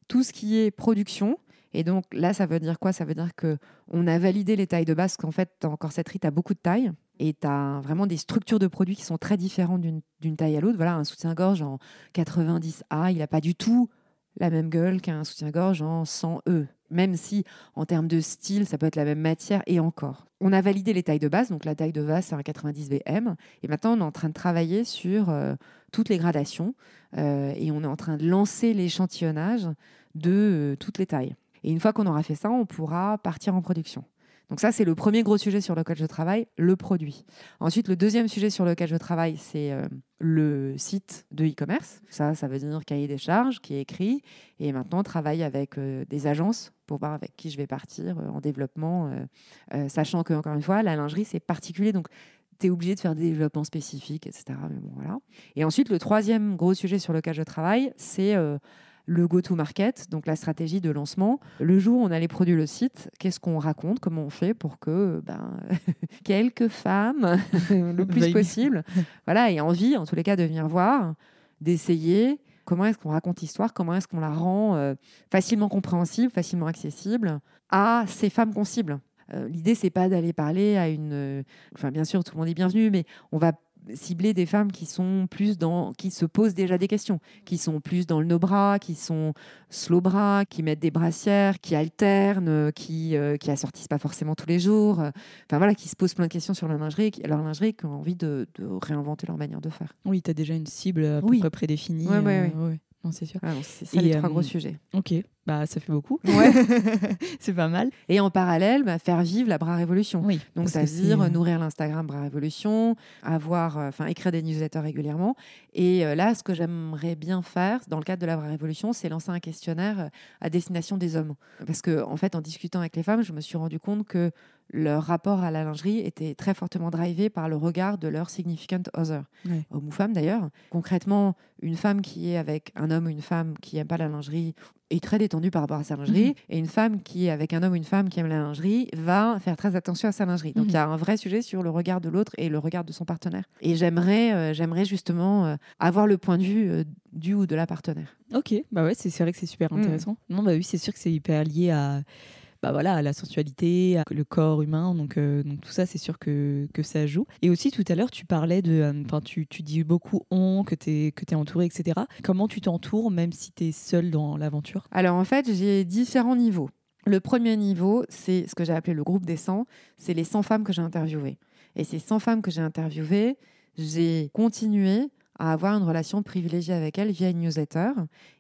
tout ce qui est production. Et donc là, ça veut dire quoi? Ça veut dire que on a validé les tailles de base, parce qu'en fait, dans corsetterie, tu as beaucoup de tailles. Et tu as vraiment des structures de produits qui sont très différentes d'une taille à l'autre. Voilà, un soutien-gorge en 90A, il n'a pas du tout la même gueule qu'un soutien-gorge en 100E. Même si, en termes de style, ça peut être la même matière et encore. On a validé les tailles de base, donc la taille de base, c'est un 90 BM. Et maintenant, on est en train de travailler sur euh, toutes les gradations euh, et on est en train de lancer l'échantillonnage de euh, toutes les tailles. Et une fois qu'on aura fait ça, on pourra partir en production. Donc ça, c'est le premier gros sujet sur lequel je travaille, le produit. Ensuite, le deuxième sujet sur lequel je travaille, c'est euh, le site de e-commerce. Ça, ça veut dire cahier des charges qui est écrit. Et maintenant, travailler avec euh, des agences pour voir avec qui je vais partir euh, en développement, sachant que, encore une fois, la lingerie, c'est particulier. Donc, tu es obligé de faire des développements spécifiques, etc. Mais bon, voilà. Et ensuite, le troisième gros sujet sur lequel je travaille, c'est le go-to-market, donc la stratégie de lancement. Le jour où on a les produits, le site, qu'est-ce qu'on raconte, comment on fait pour que ben, quelques femmes, le plus possible, voilà, aient envie, en tous les cas, de venir voir, d'essayer. Comment est-ce qu'on raconte l'histoire Comment est-ce qu'on la rend euh, facilement compréhensible, facilement accessible à ces femmes qu'on cible Euh, L'idée, c'est pas d'aller parler à une. euh, Enfin, bien sûr, tout le monde est bienvenu, mais on va cibler des femmes qui sont plus dans, qui se posent déjà des questions, qui sont plus dans le no-bras, qui sont slow bras, qui mettent des brassières, qui alternent, euh, qui euh, qui assortissent pas forcément tous les jours. euh, Enfin voilà, qui se posent plein de questions sur leur lingerie, qui- leur lingerie, qui ont envie de, de réinventer leur manière de faire.
Oui, tu as déjà une cible à peu
Oui.
près prédéfinie.
Ouais, ouais,
ouais. Non, c'est sûr.
Ah, c'est ça
Et,
les trois
euh,
gros sujets.
Ok, bah ça fait beaucoup.
Ouais.
c'est pas mal.
Et en parallèle, bah, faire vivre la Bras Révolution.
Oui.
Donc, ça veut dire euh, nourrir l'Instagram Bras Révolution, avoir, euh, enfin, écrire des newsletters régulièrement. Et euh, là, ce que j'aimerais bien faire, dans le cadre de la Bras Révolution, c'est lancer un questionnaire euh, à destination des hommes. Parce que, en fait, en discutant avec les femmes, je me suis rendu compte que leur rapport à la lingerie était très fortement drivé par le regard de leur significant other, homme ou femme d'ailleurs. Concrètement, une femme qui est avec un homme ou une femme qui n'aime pas la lingerie est très détendue par rapport à sa lingerie,
Mhm.
et une femme qui est avec un homme ou une femme qui aime la lingerie va faire très attention à sa lingerie. Donc
Mhm.
il y a un vrai sujet sur le regard de l'autre et le regard de son partenaire. Et j'aimerais, euh, j'aimerais justement euh, avoir le point de vue euh, du ou de la partenaire.
Ok, bah ouais, c'est c'est vrai que c'est super
Mm.
intéressant. Non, bah oui, c'est sûr que c'est hyper lié à, bah voilà, à la sensualité, le corps humain. Donc, euh, donc tout ça, c'est sûr que, que ça joue. Et aussi, tout à l'heure, tu parlais de. euh, Enfin, tu, tu dis beaucoup on, que tu es, que es entouré, etc. Comment tu t'entoures, même si tu es seul dans l'aventure?
Alors en fait, j'ai différents niveaux. Le premier niveau, c'est ce que j'ai appelé le groupe des 100. C'est les 100 femmes que j'ai interviewées. Et ces 100 femmes que j'ai interviewées, j'ai continué à avoir une relation privilégiée avec elles via une newsletter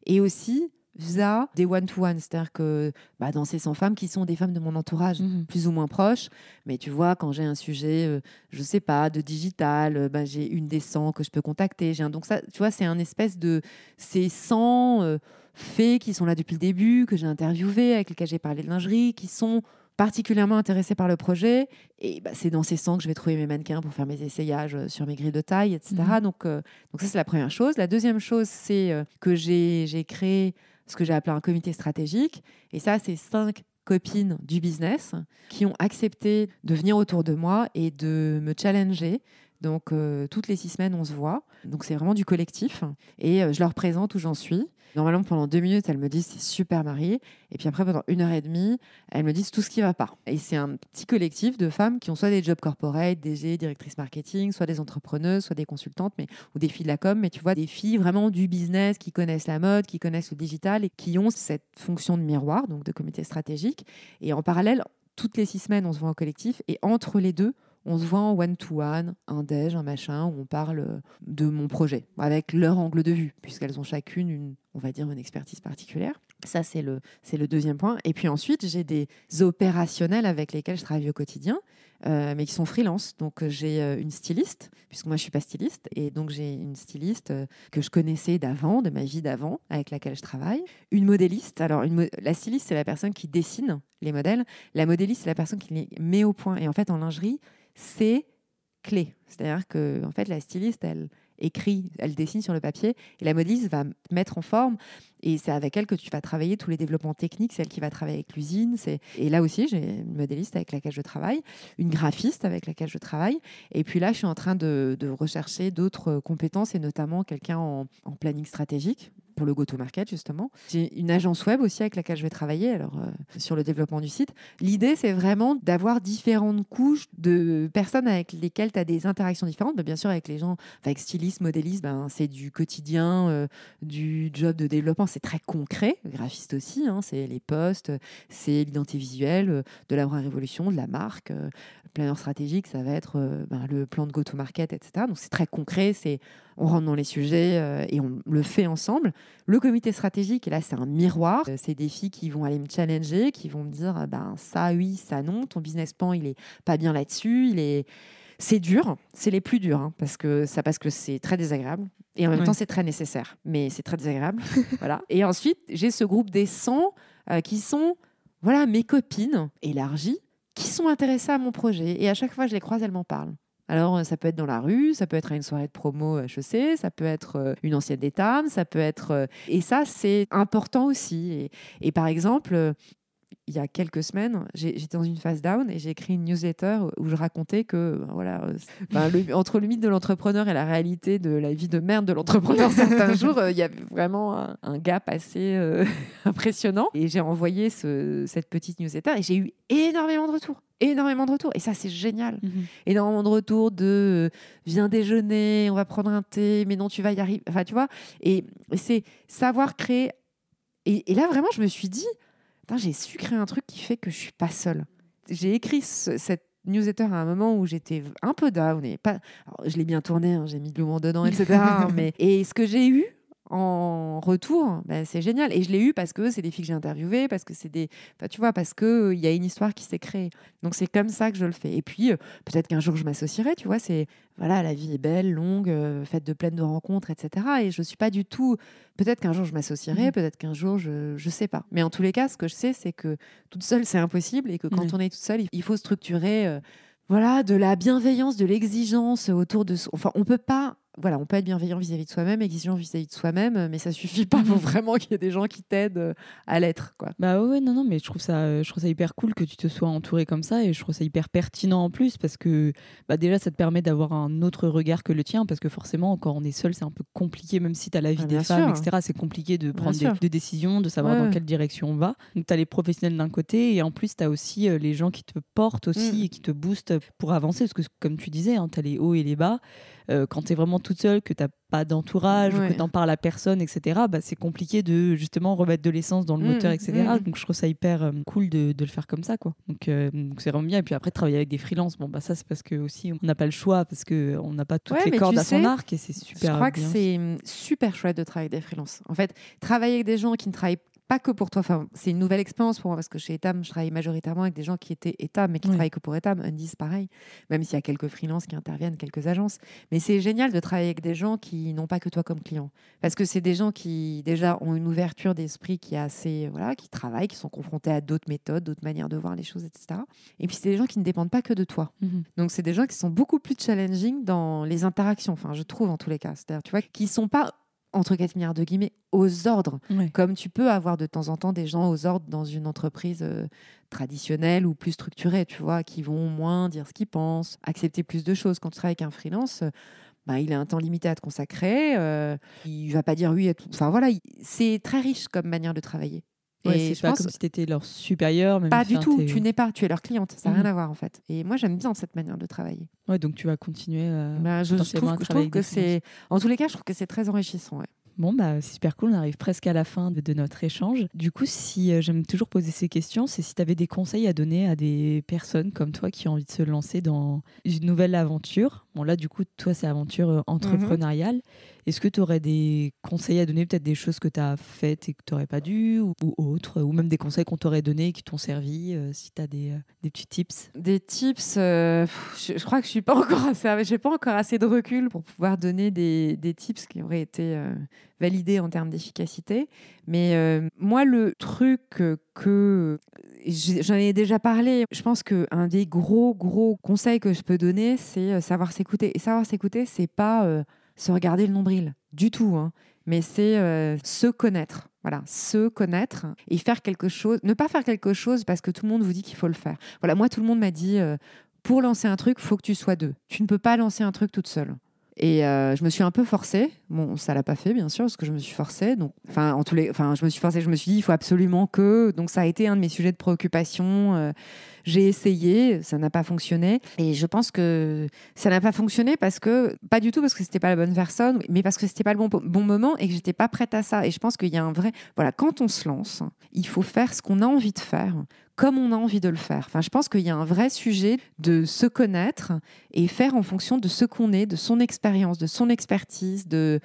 et aussi via des one-to-one. C'est-à-dire que bah, dans ces 100 femmes qui sont des femmes de mon entourage,
Mhm.
plus ou moins proches. Mais tu vois, quand j'ai un sujet, euh, je sais pas, de digital, euh, bah, j'ai une des 100 que je peux contacter. J'ai un... Donc ça, tu vois, c'est un espèce de... Ces 100 euh, fées qui sont là depuis le début, que j'ai interviewées, avec lesquelles j'ai parlé de lingerie, qui sont particulièrement intéressées par le projet. Et bah, c'est dans ces 100 que je vais trouver mes mannequins pour faire mes essayages euh, sur mes grilles de taille, etc.
Mhm.
Donc, euh, donc ça, c'est la première chose. La deuxième chose, c'est que j'ai créé ce que j'ai appelé un comité stratégique. Et ça, c'est cinq copines du business qui ont accepté de venir autour de moi et de me challenger Donc, euh, toutes les six semaines, on se voit. Donc, c'est vraiment du collectif. Et euh, je leur présente où j'en suis. Normalement, pendant deux minutes, elles me disent c'est super Marie. Et puis après, pendant une heure et demie, elles me disent tout ce qui va pas. Et c'est un petit collectif de femmes qui ont soit des jobs corporate, DG, directrices marketing, soit des entrepreneuses, soit des consultantes, mais, ou des filles de la com. Mais tu vois, des filles vraiment du business qui connaissent la mode, qui connaissent le digital et qui ont cette fonction de miroir, donc de comité stratégique. Et en parallèle, toutes les six semaines, on se voit en collectif. Et entre les deux, on se voit en one-to-one, un déj, un machin, où on parle euh, de mon projet, avec leur angle de vue, puisqu'elles ont chacune une, on va dire, une expertise particulière. Ça, c'est le, c'est le deuxième point. Et puis ensuite, j'ai des opérationnels avec lesquels je travaille au quotidien, euh, mais qui sont freelance. Donc, euh, j'ai une styliste, puisque moi, je suis pas styliste. Et donc, j'ai une styliste que je connaissais d'avant, de ma vie d'avant, avec laquelle je travaille. Une modéliste. Alors, la styliste, c'est la personne qui dessine les modèles. La modéliste, c'est la personne qui les met au point. Et en fait, en lingerie, c'est clé. C'est-à-dire que en fait, la styliste, elle écrit, elle dessine sur le papier et la modéliste va mettre en forme. Et c'est avec elle que tu vas travailler tous les développements techniques. C'est elle qui va travailler avec l'usine. Et là aussi, j'ai une modéliste avec laquelle je travaille, une graphiste avec laquelle je travaille. Et puis là, je suis en train de, rechercher d'autres compétences et notamment quelqu'un en planning stratégique pour le go-to-market, justement. J'ai une agence web aussi avec laquelle je vais travailler alors, euh, sur le développement du site. L'idée, c'est vraiment d'avoir différentes couches de personnes avec lesquelles tu as des interactions différentes. bien sûr, avec les gens, avec stylistes, modélistes, ben, c'est du quotidien, euh, du job de développement, c'est très concret. Graphiste aussi, hein, c'est les posts, c'est l'identité visuelle euh, de la révolution, de la marque. Le planeur stratégique, ça va être ben, le plan de go-to-market, etc. Donc c'est très concret, c'est on rentre dans les sujets euh, et on le fait ensemble. Le comité stratégique, et là, c'est un miroir. Euh, c'est des filles qui vont aller me challenger, qui vont me dire euh, ben, ça, oui, ça, non. Ton business plan, il est pas bien là-dessus. Il est. C'est dur, c'est les plus durs, hein, parce que ça parce que c'est très désagréable et en même temps c'est très nécessaire, mais c'est très désagréable. voilà. Et ensuite j'ai ce groupe des 100 qui sont voilà mes copines élargies qui sont intéressées à mon projet et à chaque fois je les croise elles m'en parlent. Alors, euh, ça peut être dans la rue, ça peut être à une soirée de promo HEC, ça peut être euh, une ancienne d'État, ça peut être. Euh, et ça, c'est important aussi. Et, par exemple, il y a quelques semaines, j'étais dans une phase down et j'ai écrit une newsletter où je racontais que voilà, entre le mythe de l'entrepreneur et la réalité de la vie de merde de l'entrepreneur certains jours, il y avait vraiment un, gap assez impressionnant. Et j'ai envoyé cette petite newsletter et j'ai eu énormément de retours énormément de retours. Et ça, c'est génial. Mhm. Énormément de retours de euh, viens déjeuner, on va prendre un thé, mais non, tu vas y arriver. Enfin, tu vois. Et, c'est savoir créer. Et, là, vraiment, je me suis dit, j'ai su créer un truc qui fait que je suis pas seule. J'ai écrit cette newsletter à un moment où j'étais un peu down. Et pas... je l'ai bien tourné, hein, j'ai mis de l'humour dedans, etc. Hein, mais... Et ce que j'ai eu, en retour, ben, c'est génial. Et je l'ai eu parce que c'est des filles que j'ai interviewées, parce que c'est des. Enfin, tu vois, parce qu'il euh, il y a une histoire qui s'est créée. Donc c'est comme ça que je le fais. Et puis, euh, peut-être qu'un jour je m'associerai, tu vois, c'est. Voilà, la vie est belle, longue, euh, faite de pleines de rencontres, etc. Et je ne suis pas du tout. Peut-être qu'un jour je m'associerai, mmh. peut-être qu'un jour je ne sais pas. Mais en tous les cas, ce que je sais, c'est que toute seule, c'est impossible et que quand on est toute seule, il faut structurer. voilà, de la bienveillance, de l'exigence autour de. Enfin, on peut pas voilà, on peut être bienveillant vis-à-vis de soi-même, exigeant vis-à-vis de soi-même, mais ça suffit pas. Il faut vraiment qu'il y ait des gens qui t'aident euh, à l'être, quoi.
Bah ouais, non, non, mais je trouve ça, euh, je trouve ça hyper cool que tu te sois entouré comme ça, et je trouve ça hyper pertinent en plus parce que, bah déjà, ça te permet d'avoir un autre regard que le tien, parce que forcément, quand on est seul, c'est un peu compliqué, même si tu as la vie ah, des femmes, etc. C'est compliqué de prendre des, décisions, de savoir dans quelle direction on va. Donc tu as les professionnels d'un côté, et en plus tu as aussi euh, les gens qui te portent aussi mm. et qui te boostent pour avancer, parce que comme tu disais, hein, tu as les hauts et les bas. Euh, quand tu es vraiment toute seule, que tu n'as pas d'entourage, que tu en parles à personne, etc., bah, c'est compliqué de justement remettre de l'essence dans le mmh, moteur, etc. Mmh. Donc je trouve ça hyper euh, cool de, de, le faire comme ça. Quoi. Donc euh, c'est vraiment bien. Et puis après, travailler avec des freelances, bon, bah, ça c'est parce que aussi on n'a pas le choix, parce qu'on n'a pas toutes les cordes à son arc et c'est super.
Je crois que c'est mmh, super chouette de travailler avec des freelances. En fait, travailler avec des gens qui ne travaillent pas que pour toi. Enfin, c'est une nouvelle expérience pour moi parce que chez Etam, je travaille majoritairement avec des gens qui étaient Etam mais qui travaillent que pour Etam. Undis, pareil, même s'il y a quelques freelances qui interviennent, quelques agences. Mais c'est génial de travailler avec des gens qui n'ont pas que toi comme client. Parce que c'est des gens qui, déjà, ont une ouverture d'esprit qui est assez. Voilà, qui travaillent, qui sont confrontés à d'autres méthodes, d'autres manières de voir les choses, etc. Et puis, c'est des gens qui ne dépendent pas que de toi. Mhm. Donc, c'est des gens qui sont beaucoup plus challenging dans les interactions, enfin, je trouve en tous les cas. C'est-à-dire, tu vois, qui sont pas entre 4 milliards de guillemets, aux ordres. Comme tu peux avoir de temps en temps des gens aux ordres dans une entreprise euh, traditionnelle ou plus structurée, tu vois, qui vont moins dire ce qu'ils pensent, accepter plus de choses. Quand tu travailles avec un freelance, euh, bah, il a un temps limité à te consacrer, euh, il va pas dire oui à tout. Enfin voilà, il- c'est très riche comme manière de travailler.
Ouais,
Et
c'est pas
pense
comme si tu étais leur supérieur. Même
pas
si,
du tout, tu n'es pas, tu es leur cliente, ça n'a
Mhm.
rien à voir en fait. Et moi j'aime bien cette manière de travailler.
Ouais, donc tu vas continuer. euh,
Bah, je, je trouve,
à
que- je trouve c'est, en tous les cas, je trouve que c'est très enrichissant. ouais.
Bon, bah, c'est super cool. On arrive presque à la fin de, de notre échange. Du coup, si euh, j'aime toujours poser ces questions, c'est si tu avais des conseils à donner à des personnes comme toi qui ont envie de se lancer dans une nouvelle aventure. Bon, là, du coup, toi, c'est aventure euh, entrepreneuriale. Est-ce que tu aurais des conseils à donner, peut-être des choses que tu as faites et que tu n'aurais pas dû, ou, ou autres, ou même des conseils qu'on t'aurait donnés et qui t'ont servi, euh, si tu as des, euh, des petits tips?
Des tips, euh, pff, je, je crois que je suis pas encore assez, j'ai pas encore assez de recul pour pouvoir donner des, des tips qui auraient été validés en termes d'efficacité. Mais moi, le truc que j'ai- j'en ai déjà parlé, je pense que un des gros gros conseils que je peux donner, c'est euh, savoir s'écouter. Et savoir s'écouter, c'est pas euh, se regarder le nombril du tout, hein, mais c'est euh, se connaître. Voilà, se connaître et faire quelque chose, ne pas faire quelque chose parce que tout le monde vous dit qu'il faut le faire. Voilà, moi, tout le monde m'a dit euh, pour lancer un truc, faut que tu sois deux. Tu ne peux pas lancer un truc toute seule. Et euh, je me suis un peu forcée. Bon, ça l'a pas fait, bien sûr, parce que je me suis forcée. Donc, enfin, en tous les, enfin, je me suis forcée. Je me suis dit, il faut absolument que. Donc, ça a été un de mes sujets de préoccupation. Euh, j'ai essayé, ça n'a pas fonctionné. Et je pense que ça n'a pas fonctionné parce que, pas du tout parce que c'était pas la bonne personne, mais parce que c'était pas le bon, bon moment et que j'étais pas prête à ça. Et je pense qu'il y a un vrai, voilà, quand on se lance, il faut faire ce qu'on a envie de faire comme on a envie de le faire. Enfin, je pense qu'il y a un vrai sujet de se connaître et faire en fonction de ce qu'on est, de son expérience, de son expertise, de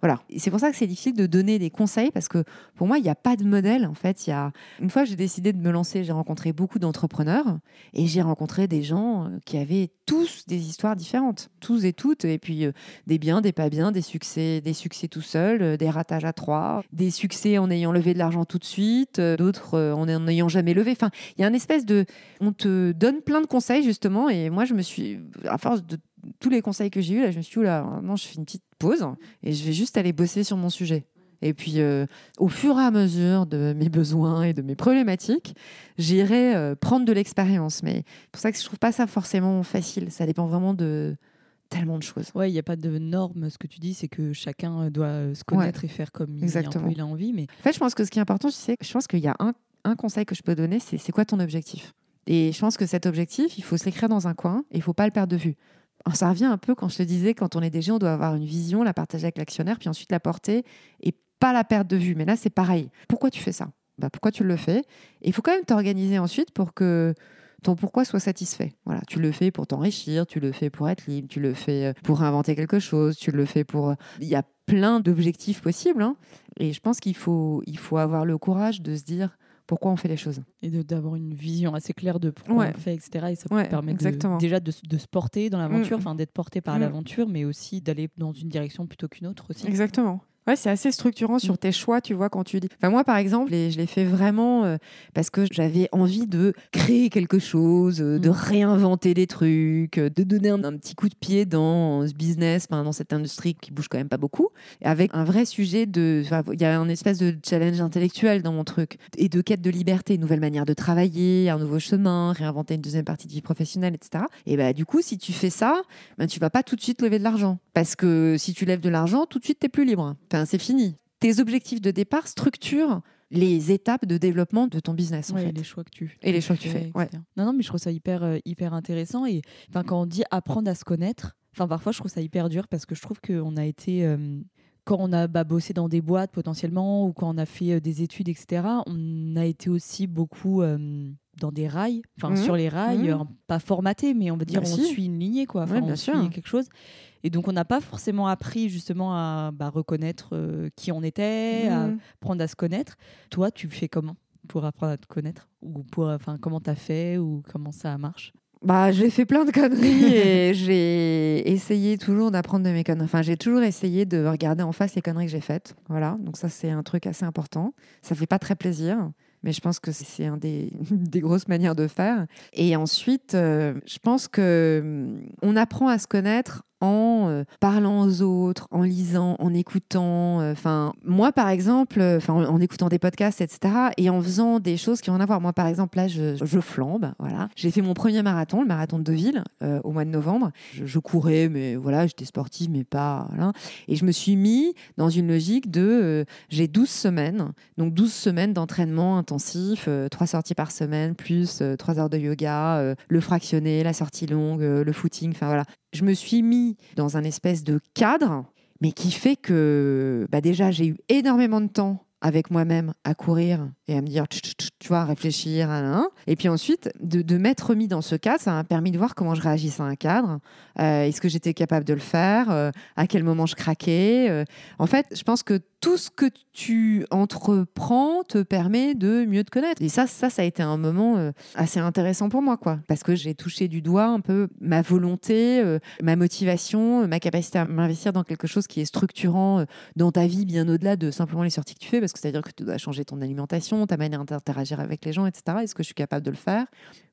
voilà. C'est pour ça que c'est difficile de donner des conseils parce que pour moi, il n'y a pas de modèle. En fait, il y a une fois j'ai décidé de me lancer, j'ai rencontré beaucoup d'entrepreneurs et j'ai rencontré des gens euh, qui avaient tous des histoires différentes, tous et toutes, et puis euh, des biens, des pas biens, des succès, des succès tout seuls, euh, des ratages à trois, des succès en ayant levé de l'argent tout de suite, d'autres en n'ayant jamais levé. Enfin, il y a un espèce de, on te donne plein de conseils justement, et moi je me suis, à force de tous les conseils que j'ai eus, là, je me suis dit, oula, maintenant je fais une petite pause et je vais juste aller bosser sur mon sujet. Et puis, euh, au fur et à mesure de mes besoins et de mes problématiques, j'irai euh, prendre de l'expérience. Mais c'est pour ça que je trouve pas ça forcément facile. Ça dépend vraiment de tellement de choses.
Ouais, il n'y a pas de normes. Ce que tu dis, c'est que chacun euh, doit se connaître et faire comme il,
Exactement.
a envie. Mais
En fait, je pense que ce qui est important, sais, je pense qu'il y a un, un conseil que je peux donner, c'est c'est quoi ton objectif? Et je pense que cet objectif, il faut se l'écrire dans un coin et il faut pas le perdre de vue. Alors, Ça revient un peu quand je te disais, quand on est DG, on doit avoir une vision, la partager avec l'actionnaire, puis ensuite la porter et pas la perdre de vue. Mais là, c'est pareil. Pourquoi tu fais ça? Bah, Pourquoi tu le fais? Il faut quand même t'organiser ensuite pour que ton pourquoi soit satisfait. Voilà, tu le fais pour t'enrichir, tu le fais pour être libre, tu le fais euh, pour inventer quelque chose, tu le fais pour. euh, Il y a plein d'objectifs possibles, hein. et je pense qu'il faut, il faut avoir le courage de se dire pourquoi on fait les choses.
et d'avoir une vision assez claire de pourquoi
Ouais.
on fait, etc. Et ça
Ouais,
permet de-
exactement.
déjà de, de se porter dans l'aventure,
Mm.
enfin d'être porté par
Mm.
l'aventure, mais aussi d'aller dans une direction plutôt qu'une autre aussi.
Exactement. Ouais, c'est assez structurant sur
Mm.
tes choix, tu vois, quand tu dis. Enfin, moi, par exemple, et je l'ai fait vraiment euh, parce que j'avais envie de créer quelque chose, euh, de
Mm.
réinventer des trucs, euh, de donner un, un petit coup de pied dans ce business, enfin, dans cette industrie qui bouge quand même pas beaucoup, avec un vrai sujet de. enfin, Il y a un espèce de challenge intellectuel dans mon truc et de quête de liberté, une nouvelle manière de travailler, un nouveau chemin, réinventer une deuxième partie de vie professionnelle, etc. Et bah, du coup, si tu fais ça, ben, tu vas pas tout de suite lever de l'argent. Parce que si tu lèves de l'argent, tout de suite, tu plus libre. Enfin, c'est fini. Tes objectifs de départ structurent les étapes de développement de ton business, en
Ouais,
fait.
les choix que tu
Et les choix que tu fais, ouais.
Non, non, mais je trouve ça hyper, euh, hyper intéressant. Et enfin, quand on dit apprendre à se connaître, enfin, parfois, je trouve ça hyper dur parce que je trouve qu'on a été. euh, quand on a bah, bossé dans des boîtes potentiellement ou quand on a fait euh, des études, etc., on a été aussi beaucoup euh, dans des rails, enfin
Mhm.
sur les rails,
Mhm.
euh, pas formatés, mais on va dire
Bah,
on
si.
suit une lignée, quoi.
Ouais, bien
on
sûr.
suit quelque chose. Et donc, on n'a pas forcément appris justement à bah, reconnaître euh, qui on était, à
Mhm.
apprendre à se connaître. Toi, tu fais comment pour apprendre à te connaître Ou pour, enfin, comment t'as fait Ou comment ça marche?
Bah, j'ai fait plein de conneries et j'ai essayé toujours d'apprendre de mes conneries. Enfin, j'ai toujours essayé de regarder en face les conneries que j'ai faites. Voilà, donc ça, c'est un truc assez important. Ça fait pas très plaisir, mais je pense que c'est un des, des grosses manières de faire. Et ensuite, euh, je pense que hum, on apprend à se connaître en euh, parlant aux autres, en lisant, en écoutant. euh, Enfin, moi, par exemple, euh, en, écoutant des podcasts, etc., et en faisant des choses qui ont rien à voir. Moi, par exemple, là, je, flambe. Voilà, j'ai fait mon premier marathon, le marathon de Deauville, au mois de novembre. Je, courais, mais voilà, j'étais sportive, mais pas. Et je me suis mis dans une logique de j'ai 12 semaines, donc 12 semaines d'entraînement intensif, 3 sorties par semaine, plus 3 heures de yoga, le fractionné, la sortie longue, le footing, enfin voilà. Je me suis mis dans un espèce de cadre, mais qui fait que bah déjà j'ai eu énormément de temps avec moi-même à courir et à me dire, tu vois, à réfléchir. hein, hein. Et puis ensuite, de, de m'être mis dans ce cadre, ça m'a permis de voir comment je réagissais à un cadre. Euh, Est-ce que j'étais capable de le faire? Euh, À quel moment je craquais? Euh. En fait, je pense que tout ce que tu entreprends te permet de mieux te connaître. Et ça, ça, ça a été un moment assez intéressant pour moi, quoi. Parce que j'ai touché du doigt un peu ma volonté, ma motivation, ma capacité à m'investir dans quelque chose qui est structurant dans ta vie, bien au-delà de simplement les sorties que tu fais, c'est-à-dire que tu dois changer ton alimentation, ta manière d'interagir avec les gens, etc. Est-ce que je suis capable de le faire?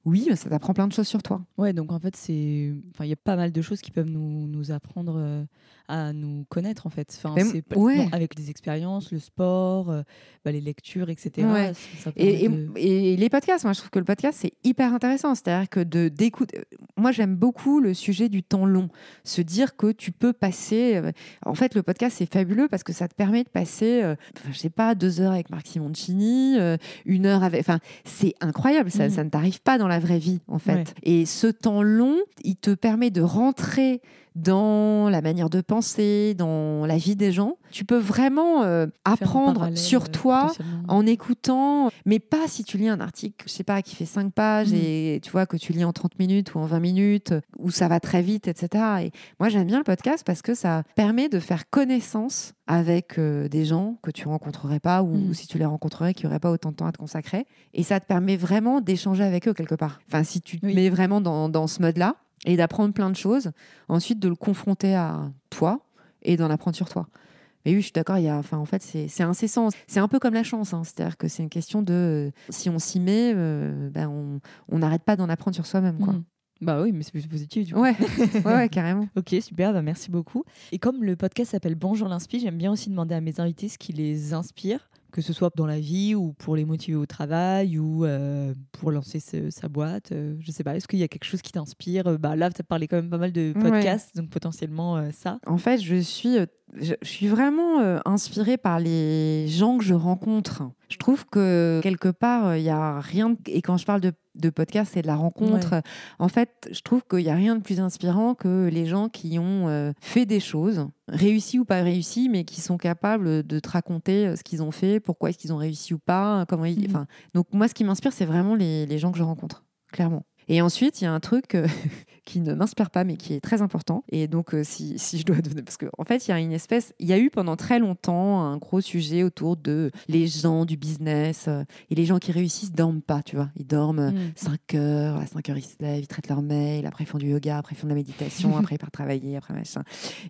Oui, mais ça t'apprend plein de choses sur toi.
Ouais, donc en fait, c'est, enfin, il y a pas mal de choses qui peuvent nous, nous apprendre euh, à nous connaître en fait. Enfin, c'est
ouais.
bon, avec les expériences, le sport, euh, bah, les lectures, etc.
Ouais.
ça
Et, et-
de-
et les podcasts, moi je trouve que le podcast c'est hyper intéressant. C'est-à-dire que de d'écouter. Moi j'aime beaucoup le sujet du temps long. Se dire que tu peux passer. euh, En fait, le podcast c'est fabuleux parce que ça te permet de passer, euh, enfin, je sais pas, deux heures avec Marc Simoncini, euh, une heure avec. Enfin, c'est incroyable. Ça, ça ne t'arrive pas dans la vraie vie en fait.
Ouais.
Et ce temps long, il te permet de rentrer dans la manière de penser, dans la vie des gens. Tu peux vraiment euh, apprendre sur toi en écoutant, mais pas si tu lis un article, je sais pas, qui fait 5 pages
Mm.
et tu vois que tu lis en 30 minutes ou en 20 minutes, où ça va très vite, etc. Et moi, j'aime bien le podcast parce que ça permet de faire connaissance avec euh, des gens que tu rencontrerais pas ou,
Mm.
ou si tu les rencontrerais, qui n'auraient pas autant de temps à te consacrer. Et ça te permet vraiment d'échanger avec eux quelque part. Enfin, si tu te
Oui.
mets vraiment dans, dans ce mode-là et d'apprendre plein de choses, ensuite de le confronter à toi et d'en apprendre sur toi. Mais oui, je suis d'accord. Il y a, enfin, en fait, c'est incessant. C'est un peu comme la chance. hein. C'est-à-dire que c'est une question de euh, si on s'y met, euh, ben on n'arrête pas d'en apprendre sur soi-même, quoi.
Mhm. Bah oui, mais c'est plus positif du coup.
Ouais, ouais, ouais, carrément.
Ok, super, bah merci beaucoup. Et comme le podcast s'appelle Bonjour l'Inspi, j'aime bien aussi demander à mes invités ce qui les inspire, que ce soit dans la vie ou pour les motiver au travail ou euh, pour lancer ce- sa boîte. euh, je sais pas, est-ce qu'il y a quelque chose qui t'inspire? Euh, bah, Là, tu as parlé quand même pas mal de
Ouais.
podcasts, donc potentiellement euh, ça.
En fait, je suis, je, je suis vraiment inspirée par les gens que je rencontre. Je trouve que quelque part, il y a rien. Et quand je parle de, de podcast et de la rencontre, en fait, je trouve qu'il n'y a rien de plus inspirant que les gens qui ont euh, fait des choses, réussies ou pas réussies, mais qui sont capables de te raconter euh, ce qu'ils ont fait, pourquoi est-ce qu'ils ont réussi ou pas, comment ils.
Mhm.
Enfin, donc moi, ce qui m'inspire, c'est vraiment les, les gens que je rencontre, clairement. Et ensuite, il y a un truc euh, qui ne m'inspire pas, mais qui est très important. Et donc, euh, si, si je dois donner, parce qu'en en fait, il y a une espèce, il y a eu pendant très longtemps un gros sujet autour de les gens du business euh, et les gens qui réussissent dorment pas, tu vois. Ils dorment
Mm.
5 heures, à 5 heures ils se lèvent, ils traitent leur mail, après ils font du yoga, après ils font de la méditation, après ils partent travailler, après machin.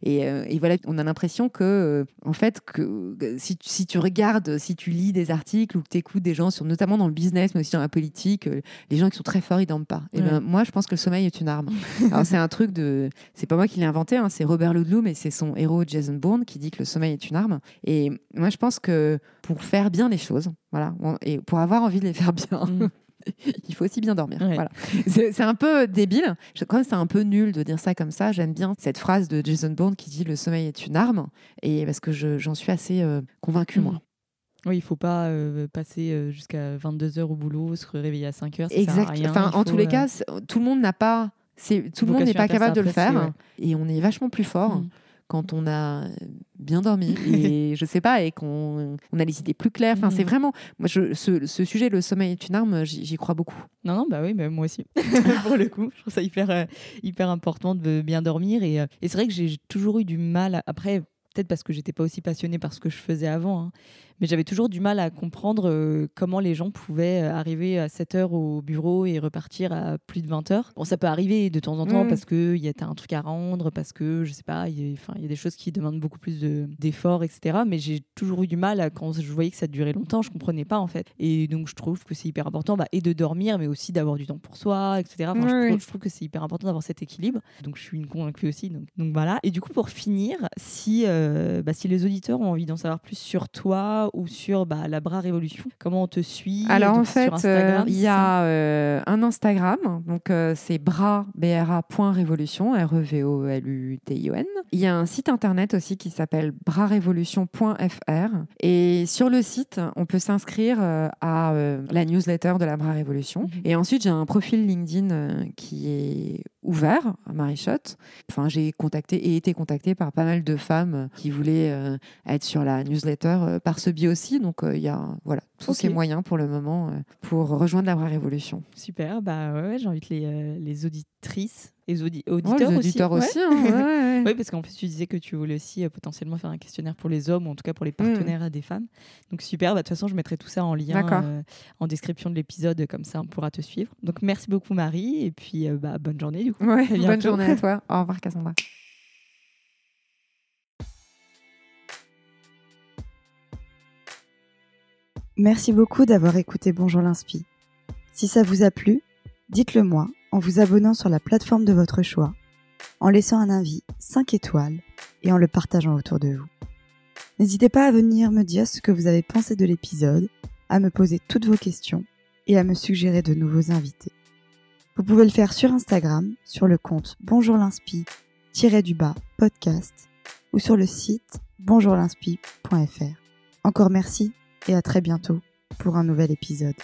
Et, et voilà, on a l'impression que, en fait, que, si, tu- si tu regardes, si tu lis des articles ou que tu écoutes des gens, sur, notamment dans le business, mais aussi dans la politique, les gens qui sont très forts, ils dorment pas. Et
Ouais.
ben, moi, je pense que le sommeil est une arme. Alors, c'est un truc de. C'est pas moi qui l'ai inventé, hein, c'est Robert Ludlum et c'est son héros Jason Bourne qui dit que le sommeil est une arme. Et moi, je pense que pour faire bien les choses, voilà, et pour avoir envie de les faire bien,
Mm.
il faut aussi bien dormir.
Ouais.
Voilà. C'est un peu débile. Je crois que c'est un peu nul de dire ça comme ça. J'aime bien cette phrase de Jason Bourne qui dit le sommeil est une arme. Et parce que je- j'en suis assez euh, convaincue, moi.
Oui, il faut pas euh, passer euh, jusqu'à 22h au boulot, se réveiller à 5h. Ça sert à
Exact.
rien,
Enfin, en
faut,
tous les
euh,
cas, tout le monde n'a pas. C'est tout le monde n'est pas capable de le faire.
ouais.
Et on est vachement plus fort. Quand on a bien dormi et je sais pas et qu'on on a les idées plus claires enfin
Mhm.
c'est vraiment moi je, ce, ce sujet le sommeil est une arme j'y crois beaucoup
Non, non, bah oui, bah moi aussi. Pour le coup, je trouve ça hyper, hyper important de bien dormir. Et, et c'est vrai que j'ai toujours eu du mal. Après, peut-être parce que j'étais pas aussi passionnée par ce que je faisais avant, hein, mais j'avais toujours du mal à comprendre euh, comment les gens pouvaient euh, arriver à 7 heures au bureau et repartir à plus de 20 heures. Bon, ça peut arriver de temps en temps
Mm.
parce que y a un truc à rendre, parce que je sais pas, il y, a- des choses qui demandent beaucoup plus de- d'efforts, etc. Mais j'ai toujours eu du mal à, quand je voyais que ça durait longtemps, je comprenais pas en fait. Et donc je trouve que c'est hyper important bah, et de dormir, mais aussi d'avoir du temps pour soi, etc. Enfin, je, trouve,
oui.
je trouve que c'est hyper important d'avoir cet équilibre. Donc je suis une convaincue aussi. Donc, donc voilà. Et du coup, pour finir, si, euh, bah, si les auditeurs ont envie d'en savoir plus sur toi ou sur bah, la Bras Révolution, comment on te suit
Alors en fait, euh, il y a euh, un Instagram, donc euh, c'est bras, bra.révolution, R-E-V-O-L-U-T-I-O-N. Il y a un site internet aussi qui s'appelle brasrévolution.fr. Et sur le site, on peut s'inscrire à la newsletter de la Bras Révolution.
Mhm.
Et ensuite, j'ai un profil LinkedIn qui est ouvert à Marichotte. Enfin, j'ai contacté et été contactée par pas mal de femmes euh, qui voulaient euh, être sur la newsletter euh, par ce biais aussi. Donc, euh, il y a voilà, tous
Ok.
ces moyens pour le moment euh, pour rejoindre la Vraie Révolution.
Super, bah ouais, j'invite les, euh, les auditrices et les audi-
Oh,
auditeurs
les
aussi.
auditeurs
Ouais.
aussi. hein, ouais, ouais.
Oui, parce qu'en plus, tu disais que tu voulais aussi euh, potentiellement faire un questionnaire pour les hommes, ou en tout cas pour les partenaires des femmes. Donc super, bah, de toute façon, je mettrai tout ça en lien euh, en description de l'épisode, comme ça on pourra te suivre. Donc merci beaucoup Marie, et puis euh, bah, bonne journée du coup.
Ouais, bonne journée à toi. Au revoir, Cassandra.
Merci beaucoup d'avoir écouté Bonjour l'Inspi. Si ça vous a plu, dites-le moi en vous abonnant sur la plateforme de votre choix, en laissant un avis 5 étoiles et en le partageant autour de vous. N'hésitez pas à venir me dire ce que vous avez pensé de l'épisode, à me poser toutes vos questions et à me suggérer de nouveaux invités. Vous pouvez le faire sur Instagram, sur le compte Bonjour l'Inspi, du bas podcast ou sur le site bonjourlinspi.fr. Encore merci et à très bientôt pour un nouvel épisode.